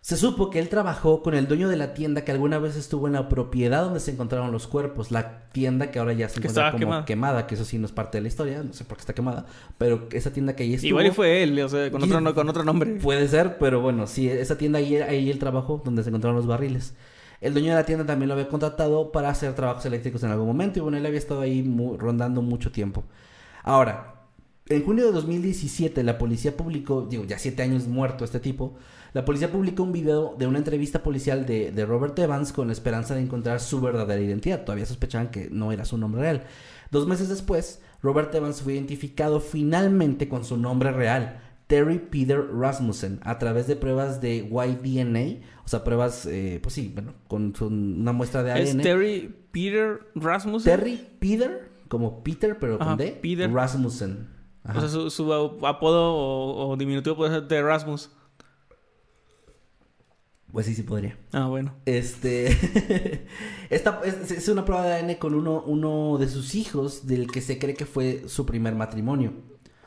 Se supo que él trabajó con el dueño de la tienda que alguna vez estuvo en la propiedad donde se encontraron los cuerpos. La tienda que ahora ya se encuentra como
quemada.
quemada. que eso sí no es parte de la historia, no sé por qué está quemada. Pero esa tienda que ahí estuvo...
Igual y fue él, o sea, con otro, no- con otro nombre.
Puede ser, pero bueno, sí, esa tienda ahí, ahí él trabajó, donde se encontraron los barriles. El dueño de la tienda también lo había contratado para hacer trabajos eléctricos en algún momento y bueno, él había estado ahí mu- rondando mucho tiempo. Ahora, en junio de 2017 la policía publicó, digo, ya siete años muerto este tipo, la policía publicó un video de una entrevista policial de, de Robert Evans con la esperanza de encontrar su verdadera identidad. Todavía sospechaban que no era su nombre real. Dos meses después, Robert Evans fue identificado finalmente con su nombre real, Terry Peter Rasmussen, a través de pruebas de YDNA, o sea, pruebas, eh, pues sí, bueno, con su- una muestra de
Es
ADN.
Terry Peter Rasmussen.
Terry Peter, como Peter, pero con D,
Peter.
Rasmussen. Ajá.
O sea, su, su apodo o, o diminutivo puede ser de Rasmus.
Pues sí, sí podría.
Ah, bueno.
Este. Esta es, es una prueba de ADN con uno, uno de sus hijos, del que se cree que fue su primer matrimonio.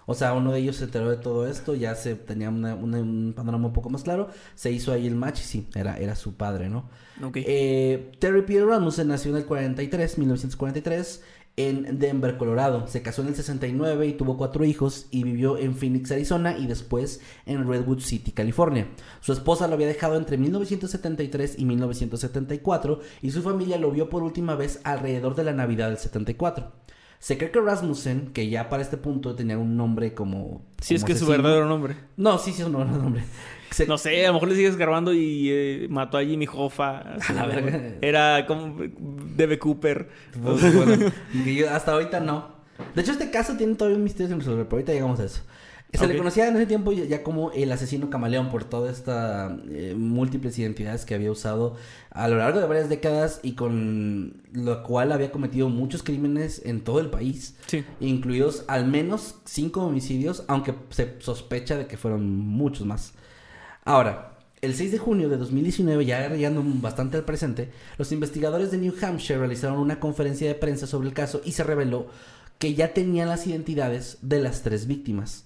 O sea, uno de ellos se enteró de todo esto, ya se tenía una- una- un panorama un poco más claro. Se hizo ahí el match y sí, era, era su padre, ¿no?
Ok.
Eh, Terry Peter Rasmussen nació en el 43, 1943, en Denver, Colorado. Se casó en el 69 y tuvo cuatro hijos y vivió en Phoenix, Arizona y después en Redwood City, California. Su esposa lo había dejado entre 1973 y 1974 y su familia lo vio por última vez alrededor de la Navidad del 74. Se cree que Rasmussen, que ya para este punto tenía un nombre como...
Si es que es su verdadero nombre.
No, sí, sí es un verdadero nombre. Se-
No sé, a lo mejor le sigues grabando y eh, mató a Jimmy Hoffa. así,
la
¿no?
verga.
Era como Debe Cooper.
Pues, bueno, que yo hasta ahorita no. De hecho, este caso tiene todavía un misterio sin resolver, pero ahorita llegamos a eso. Se le conocía en ese tiempo ya, ya como el asesino camaleón por todas estas múltiples identidades que había usado a lo largo de varias décadas y con lo cual había cometido muchos crímenes en todo el país,
Sí.
incluidos al menos cinco homicidios, aunque se sospecha de que fueron muchos más. Ahora, el 6 de junio de 2019, ya llegando bastante al presente, los investigadores de New Hampshire realizaron una conferencia de prensa sobre el caso y se reveló que ya tenían las identidades de las tres víctimas.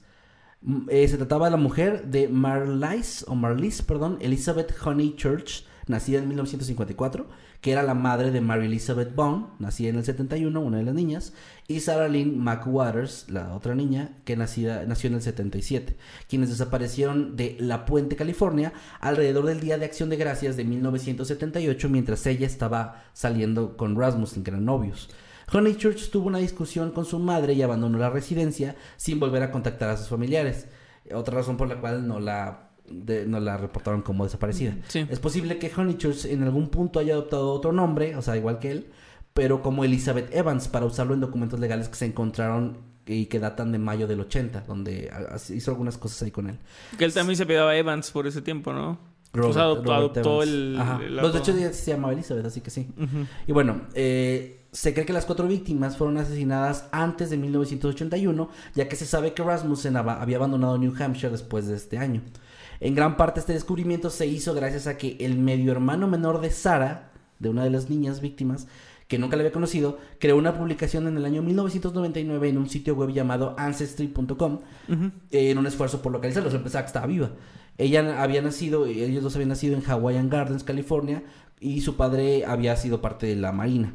Mm, eh, se trataba de la mujer de Marlies, o Marlies, perdón, Elizabeth Honey Church, nacida en 1954, que era la madre de Mary Elizabeth Bond, nacida en el 71, una de las niñas, y Sarah Lynn McWaters, la otra niña, que nacida, nació en el 77, quienes desaparecieron de La Puente, California, alrededor del Día de Acción de Gracias de 1978, mientras ella estaba saliendo con Rasmussen, que eran novios. Honey Church tuvo una discusión con su madre y abandonó la residencia sin volver a contactar a sus familiares. Otra razón por la cual no la, de- no la reportaron como desaparecida.
Sí.
Es posible que Honey Church en algún punto haya adoptado otro nombre, o sea, igual que él, pero como Elizabeth Evans para usarlo en documentos legales que se encontraron y que datan de mayo del 80, donde hizo algunas cosas ahí con él.
Que él también se pegaba Evans por ese tiempo, ¿no?
Robert-
o sea, adoptó, el...
Pues, de hecho ella se llamaba Elizabeth, así que sí. Y bueno, eh, se cree que las cuatro víctimas fueron asesinadas antes de 1981, ya que se sabe que Rasmussen había abandonado New Hampshire después de este año. En gran parte este descubrimiento se hizo gracias a que el medio hermano menor de Sarah, de una de las niñas víctimas, que nunca le había conocido, creó una publicación en el año 1999 en un sitio web llamado Ancestry.com en un esfuerzo por localizarlo. Se pensaba que estaba viva. Ella había nacido, ellos dos habían nacido en Hawaiian Gardens, California, y su padre había sido parte de la Marina.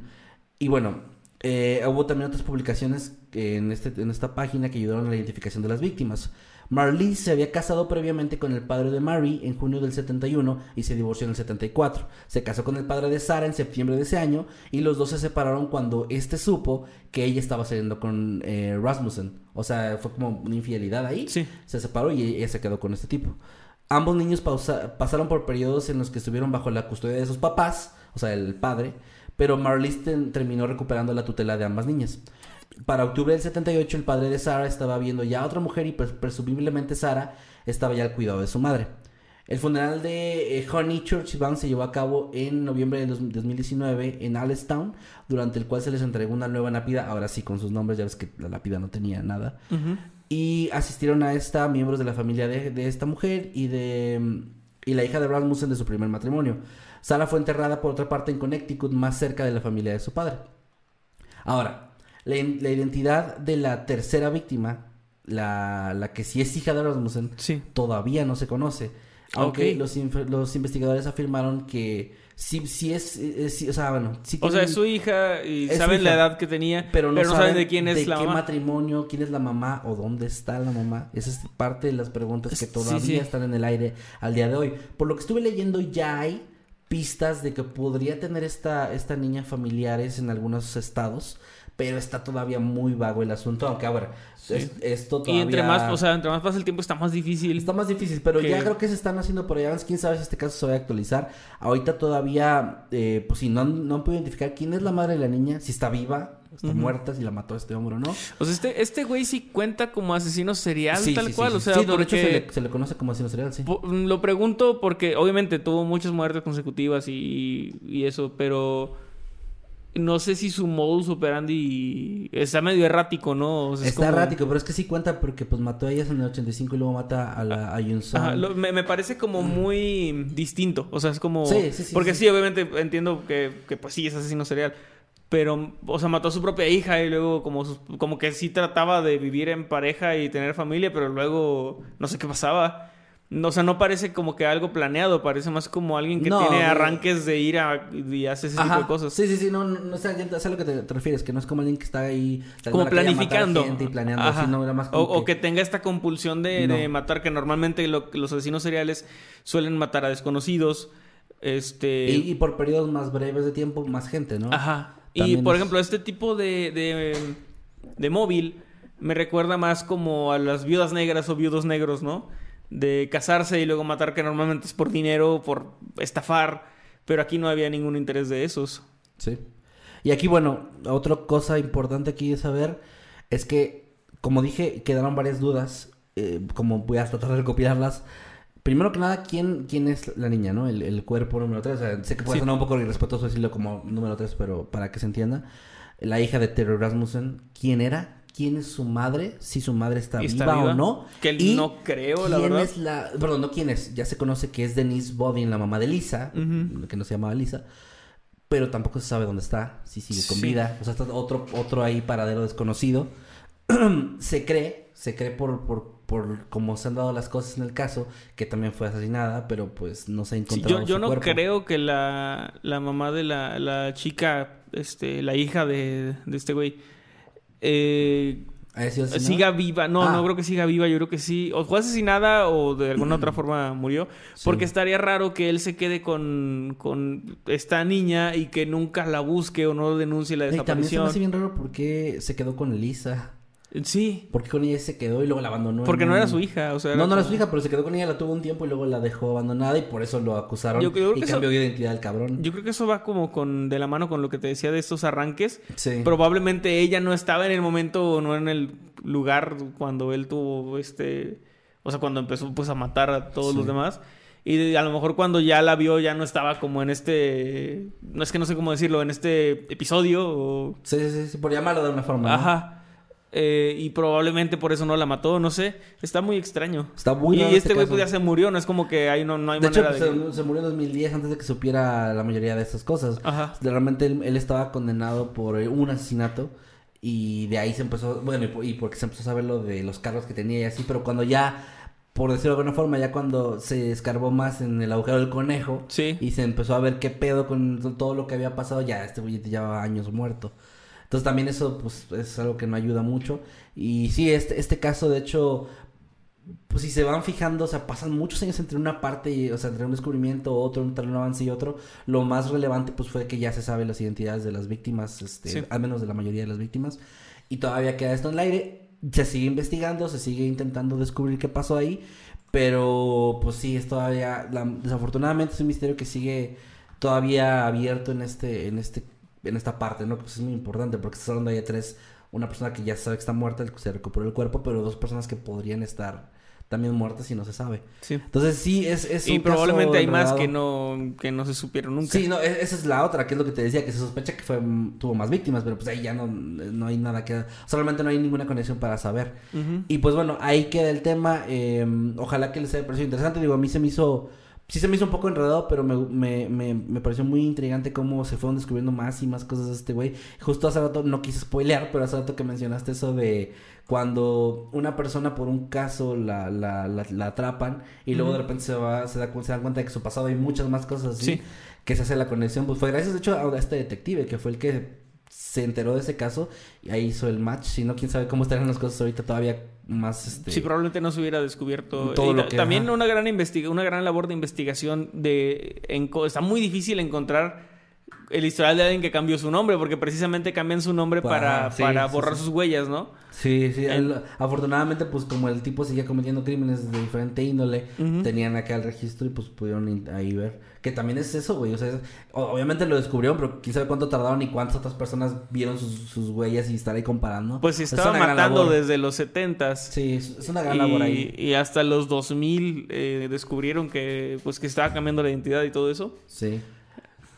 Y bueno, eh, hubo también otras publicaciones en, este, en esta página que ayudaron a la identificación de las víctimas. Marlise se había casado previamente con el padre de Mary en junio del 71 y se divorció en el 74. Se casó con el padre de Sara en septiembre de ese año y los dos se separaron cuando este supo que ella estaba saliendo con eh, Rasmussen. O sea, fue como una infidelidad ahí.
Sí.
Se separó y ella se quedó con este tipo. Ambos niños pasaron por periodos en los que estuvieron bajo la custodia de sus papás, o sea, el padre, pero Marlise terminó recuperando la tutela de ambas niñas. Para octubre del 78 el padre de Sara estaba viendo ya a otra mujer y presumiblemente Sara estaba ya al cuidado de su madre. El funeral de eh, Honey Church se llevó a cabo en noviembre de 2019 en Allentown, durante el cual se les entregó una nueva lápida, ahora sí con sus nombres, ya ves que la lápida no tenía nada. Y asistieron a esta miembros de la familia de, de, esta mujer y de y la hija de Rasmussen de su primer matrimonio. Sara fue enterrada por otra parte en Connecticut, más cerca de la familia de su padre. Ahora, la, identidad de la tercera víctima, la, la, que sí es hija de Rasmussen, todavía no se conoce. Aunque los, los, investigadores afirmaron que sí, sí es, o sea, bueno,
O sea, es su hija y saben la edad que tenía, pero no, saben, de quién es
la qué matrimonio, quién es la mamá o dónde está la mamá. Esa es parte de las preguntas que todavía están en el aire al día de hoy. Por lo que estuve leyendo, ya hay pistas de que podría tener esta, esta niña familiares en algunos estados pero está todavía muy vago el asunto, aunque ahora esto todavía...
Y entre más, o sea, entre más pasa el tiempo está más difícil.
Está más difícil, pero ya creo que se están haciendo por allá, quién sabe si este caso se va a actualizar. Ahorita todavía, eh, pues si no, no han podido identificar quién es la madre de la niña, si está viva, está muerta, si la mató este hombre o no.
O sea, este, este güey sí cuenta como asesino serial, tal cual, o sea,
sí, por hecho se le, conoce como asesino serial, sí.
Lo pregunto porque obviamente tuvo muchas muertes consecutivas y, y eso, pero no sé si su modus operandi está medio errático, ¿no?
está errático, pero es que sí cuenta porque pues mató a ellas en el 85 y luego mata a la a
me, me, parece como mm. muy distinto, o sea, es como sí, sí, sí, porque sí, obviamente entiendo que, que pues sí es asesino serial, pero o sea, mató a su propia hija y luego como como que sí trataba de vivir en pareja y tener familia, pero luego no sé qué pasaba. O sea, no parece como que algo planeado, parece más como alguien que tiene arranques de ir a, y hace ese tipo de cosas.
Sí, sí, sí, no, no, sé, a lo que te, refieres, que no es como alguien que está ahí
como planificando.
y planeando, Sino más como
o, que... tenga esta compulsión de, matar, que normalmente los asesinos seriales suelen matar a desconocidos. Este...
Y, por periodos más breves de tiempo, más gente, ¿no?
Ajá. y por ejemplo, este tipo de, de, de móvil me recuerda más como a las viudas negras o viudos negros, ¿no? De casarse y luego matar, que normalmente es por dinero, por estafar, pero aquí no había ningún interés de esos.
Sí. Y aquí, bueno, otra cosa importante aquí de saber es que, como dije, quedaron varias dudas, eh, como voy a tratar de recopilarlas. Primero que nada, ¿quién, quién es la niña, no? El, cuerpo número 3. O sea, sé que puede sonar un poco irrespetuoso decirlo como número 3, pero para que se entienda. La hija de Terry Rasmussen, ¿quién era? Quién es su madre, si su madre está, viva, o no.
Que no creo, la verdad.
Es la, perdón, no quién es. Ya se conoce que es Denise Bodin, la mamá de Lisa, que no se llamaba Lisa. Pero tampoco se sabe dónde está, si sigue con vida. O sea, está otro, otro ahí paradero desconocido. se cree, se cree por, por, por cómo se han dado las cosas en el caso, que también fue asesinada, pero pues no se ha encontrado.
yo yo no creo que la, la mamá de la, la chica, este, la hija de, de este güey eh, siga viva. No, no ah. creo que siga viva. Yo creo que sí. O fue asesinada o de alguna otra forma murió. Porque estaría raro que él se quede con, con esta niña y que nunca la busque o no denuncie la desaparición. Y también se
me hace bien raro porque se quedó con Elisa.
Sí.
Porque con ella se quedó y luego la abandonó.
Porque no era su hija, o sea.
No, no era su hija, pero se quedó con ella, la tuvo un tiempo y luego la dejó abandonada y por eso lo acusaron. Yo creo que y cambió de identidad el cabrón.
Yo creo que eso va como con de la mano con lo que te decía de estos arranques. Sí. Probablemente ella no estaba en el momento o no en el lugar cuando él tuvo este. O sea, cuando empezó pues a matar a todos los demás. Y a lo mejor cuando ya la vio ya no estaba como en este... No es que no sé cómo decirlo, en este episodio o...
Sí, sí, sí, por llamarlo de una forma.
Ajá. Eh, y probablemente por eso no la mató, no sé. Está muy extraño.
Está muy
Y
raro
este güey pues, ya se murió, no es como que ahí no, no hay
De hecho,
manera de... que-
se, se murió en 2010 antes de que supiera la mayoría de estas cosas.
Ajá.
Realmente él, él estaba condenado por eh, un asesinato y de ahí se empezó, bueno, y, por- y porque se empezó a saber lo de los cargos que tenía y así, pero cuando ya, por decirlo de alguna forma, ya cuando se escarbó más en el agujero del conejo
Sí.
y se empezó a ver qué pedo con to- todo lo que había pasado, ya este güey ya llevaba años muerto. Entonces también eso pues es algo que no ayuda mucho. Y sí, este, este caso de hecho, pues si se van fijando, o sea, pasan muchos años entre una parte, y, o sea, entre un descubrimiento, otro, entre un avance y otro. Lo más relevante pues fue que ya se sabe las identidades de las víctimas, este,
Sí.
al menos de la mayoría de las víctimas. Y todavía queda esto en el aire. Se sigue investigando, se sigue intentando descubrir qué pasó ahí. Pero pues sí, es todavía, la- desafortunadamente es un misterio que sigue todavía abierto en este, en este, en esta parte, ¿no? Que pues es muy importante porque estás hablando de tres, una persona que ya sabe que está muerta, se recuperó el cuerpo, pero dos personas que podrían estar también muertas y no se sabe.
Sí.
Entonces sí, es, es
Y
un caso
probablemente hay más que no, que no se supieron nunca.
Sí, no, e- esa es la otra, que es lo que te decía, que se sospecha que fue, tuvo más víctimas, pero pues ahí ya no, no hay nada que... Solamente no hay ninguna conexión para saber. Y pues bueno, ahí queda el tema. eh, ojalá que les haya parecido interesante. Digo, a mí se me hizo. Sí se me hizo un poco enredado, pero me, me, me, me pareció muy intrigante cómo se fueron descubriendo más y más cosas de este güey. Justo hace rato, no quise spoilear, pero hace rato que mencionaste eso de cuando una persona por un caso la, la, la, la atrapan y luego de repente se va se, da, se dan cuenta de que su pasado hay muchas más cosas así
Sí.
que se hace la conexión. Pues fue gracias, de hecho, a este detective que fue el que se enteró de ese caso y ahí hizo el match. Si no, quién sabe cómo estarían las cosas ahorita todavía más. Este...
Sí, probablemente no se hubiera descubierto.
Todo
Y
lo
ta-
que-
también
ajá.
una gran investiga una gran labor de investigación de enco- está muy difícil encontrar el historial de alguien que cambió su nombre, porque precisamente cambian su nombre
Para-
para,
sí,
para borrar
sí.
sus huellas, ¿no?
Sí, sí. El- afortunadamente, pues como el tipo seguía cometiendo crímenes de diferente índole, tenían acá el registro y pues pudieron ahí ver. Que también es eso, güey. O sea, es- obviamente lo descubrieron, pero quién sabe cuánto tardaron y cuántas otras personas vieron sus, sus huellas y estar ahí comparando.
Pues si
Es
estaba matando desde los 70s.
Sí, es, una gran labor ahí.
Y, y hasta los 2000 eh, descubrieron que pues que estaba cambiando la identidad y todo eso.
Sí.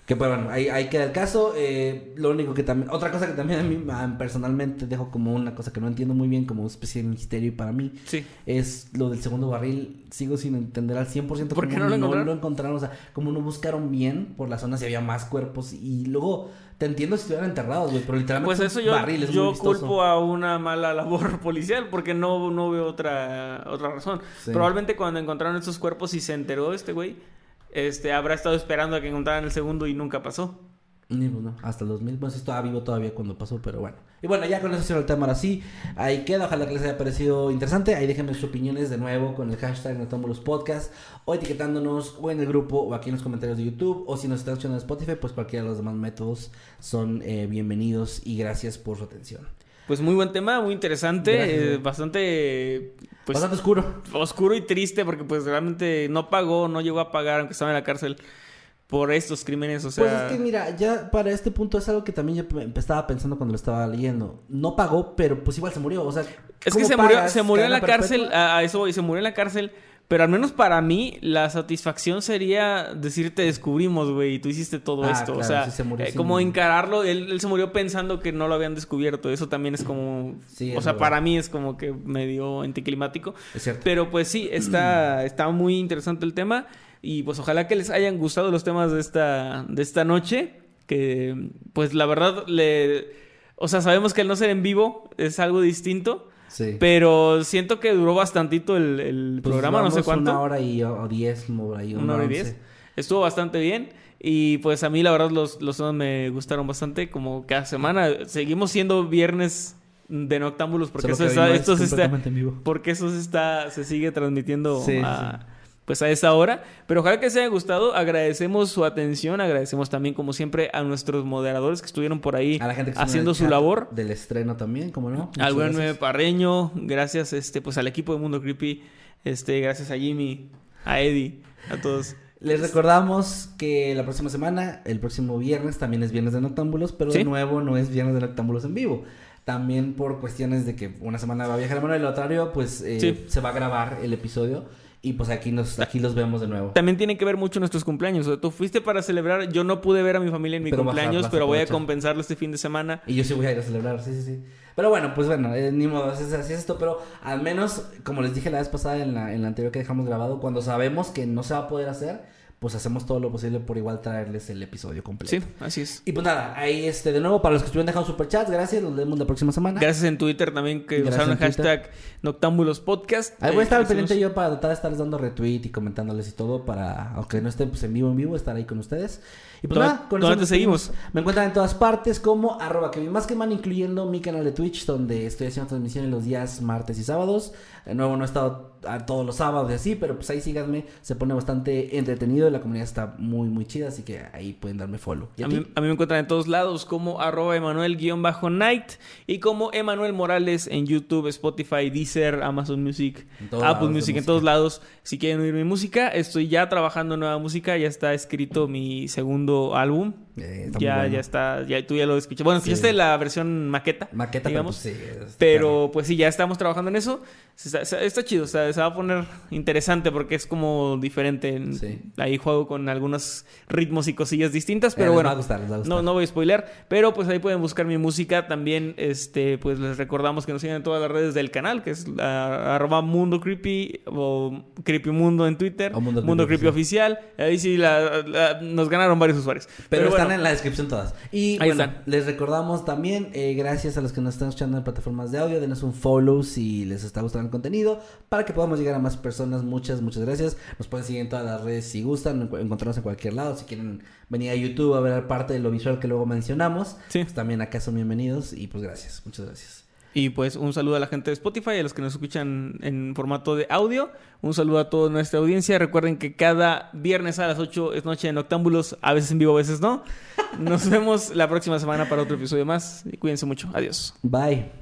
Que pues bueno, ahí, ahí queda el caso. Eh, lo único que también. Otra cosa que también a mí personalmente dejo como una cosa que no entiendo muy bien, como una especie de misterio para mí,
Sí.
es lo del segundo barril. Sigo sin entender al 100%
¿Por qué no lo encontraron?
lo encontraron. O sea, como no buscaron bien por la zona si había más cuerpos. Y luego, te entiendo si estuvieran enterrados, güey, pero literalmente
Pues eso yo,
barril, es
yo culpo a una mala labor policial porque no, no veo otra, otra razón.
Sí.
Probablemente cuando encontraron estos cuerpos y se enteró este güey, este, habrá estado esperando a que encontraran el segundo y nunca pasó.
No, hasta el 2000, pues estaba vivo todavía cuando pasó, pero bueno. Y bueno, ya con eso cierro el tema ahora. Ahí queda, ojalá que les haya parecido interesante. Ahí déjenme sus opiniones de nuevo con el hashtag Notámbulos Podcast o etiquetándonos o en el grupo o aquí en los comentarios de YouTube o si nos están escuchando en Spotify, pues cualquiera de los demás métodos son eh, bienvenidos y gracias por su atención.
Pues muy buen tema, muy interesante,
Gracias,
eh, bastante pues
Bastante oscuro.
oscuro y triste porque pues realmente no pagó, no llegó a pagar aunque estaba en la cárcel por estos crímenes, o sea,
Pues es que mira, ya para este punto es algo que también yo pe- estaba pensando cuando lo estaba leyendo. No pagó, pero pues igual se murió. O sea,
Es que
¿cómo
se murió, se murió en la cárcel, a, a eso voy, se murió en la cárcel, pero al menos para mí la satisfacción sería decirte descubrimos, güey, y tú hiciste todo
Ah,
esto, o sea,
se
eh, como encararlo, él, él se murió pensando que no lo habían descubierto, eso también es como,
Sí,
o sea,
verdad.
para mí es como que medio anticlimático,
Es cierto.
pero pues sí, está, está muy interesante el tema y pues ojalá que les hayan gustado los temas de esta, de esta noche, que pues la verdad le... O sea, sabemos que el no ser en vivo es algo distinto,
Sí.
pero siento que duró bastantito el, el
Pues
programa, no sé cuánto.
Una hora y o, diez, por ahí.
Una hora y
once.
diez. Estuvo bastante bien. Y pues a mí la verdad los, los temas me gustaron bastante. Como cada semana. Seguimos siendo viernes de Noctámbulos porque
Solo
eso está, esto se está,
vivo.
porque eso se está, se sigue transmitiendo
Sí,
a, pues a esa hora. Pero ojalá que les haya gustado. Agradecemos su atención. Agradecemos también, como siempre, a nuestros moderadores que estuvieron por ahí
A la gente que estuvo en
haciendo su labor.
Del estreno también, como no. Muchas
Al buen. Nueve Parreño, gracias este, pues al equipo de Mundo Creepy, este, gracias a Jimmy, a Eddie, a todos.
Les recordamos que la próxima semana, el próximo viernes, también es viernes de Noctámbulos, pero de nuevo no es viernes de Noctámbulos en vivo. También por cuestiones de que una semana va a viajar a Manuel, el otro pues eh,
Sí.
se va a grabar el episodio Y pues aquí, nos, aquí los vemos de nuevo.
También tiene que ver mucho nuestros cumpleaños. O sea, tú fuiste para celebrar. Yo no pude ver a mi familia en mi
Pero vas a-
cumpleaños,
vas a
pero voy a compensarlo este fin de semana.
Y yo sí voy a ir a celebrar, sí, sí, sí. Pero bueno, pues bueno, eh, ni modo, así es, así es esto. Pero al menos, como les dije la vez pasada en la, en la anterior que dejamos grabado, cuando sabemos que no se va a poder hacer, pues hacemos todo lo posible por igual traerles el episodio completo.
Sí, así es.
Y pues nada, ahí este, de nuevo, para los que estuvieron dejando superchats, gracias, los leemos la próxima semana.
Gracias en Twitter también que
Gracias
usaron el hashtag Noctámbulos Podcast.
Ahí voy a estar al
Eh,
pendiente
hicimos-
yo para tratar de estarles dando retweet y comentándoles y todo para, aunque no estén pues en vivo en vivo, estar ahí con ustedes. Y pues
¿Dónde-
nada, con eso
te seguimos?
Me encuentran en todas partes como arroba que más que man, incluyendo mi canal de Twitch, donde estoy haciendo transmisiones los días martes y sábados. De nuevo, no he estado a todos los sábados y así, pero pues ahí síganme, se pone bastante entretenido, la comunidad está muy, muy chida, así que ahí pueden darme follow. ¿Y a
mí, a mí me encuentran en todos lados como arroba Emanuel-Night y como Emanuel Morales en YouTube, Spotify, Deezer, Amazon Music, Apple Music, en todos lados. Si quieren oír mi música, estoy ya trabajando en nueva música, ya está escrito mi segundo álbum.
Eh, está
ya,
bueno.
ya está, ya tú ya lo escuchaste. Bueno,
Sí.
escuchaste la versión maqueta.
Maqueta,
digamos.
pero pues, sí, está
Pero pues sí, ya estamos trabajando en eso. Está, está- está chido, o sea, se va a poner interesante porque es como diferente.
Sí.
Ahí juego con algunos ritmos y cosillas distintas,
Eh,
pero
les
bueno.
va a gustar, les va a gustar.
No, no voy a spoilear, pero pues ahí pueden buscar mi música. También, este, pues les recordamos que nos sigan en todas las redes del canal, que es la, arroba Mundo Creepy o Creepy Mundo en Twitter,
O Mundo
Mundo,
Creepy
Creepy Oficial. Ahí sí la- la- nos ganaron varios usuarios.
Pero,
bueno,
en la descripción todas. Y
Ahí
bueno,
están.
les recordamos también, eh, gracias a los que nos están escuchando en plataformas de audio, denos un follow si les está gustando el contenido, para que podamos llegar a más personas. Muchas, muchas gracias. Nos pueden seguir en todas las redes si gustan, encontrarnos en cualquier lado. Si quieren venir a YouTube a ver parte de lo visual que luego mencionamos,
Sí.
pues también acá son bienvenidos. Y pues gracias, muchas gracias.
Y pues un saludo a la gente de Spotify, a los que nos escuchan en formato de audio. Un saludo a toda nuestra audiencia. Recuerden que cada viernes a las 8 es noche de Noctámbulos, a veces en vivo, a veces no. Nos vemos la próxima semana para otro episodio más. Y cuídense mucho. Adiós.
Bye.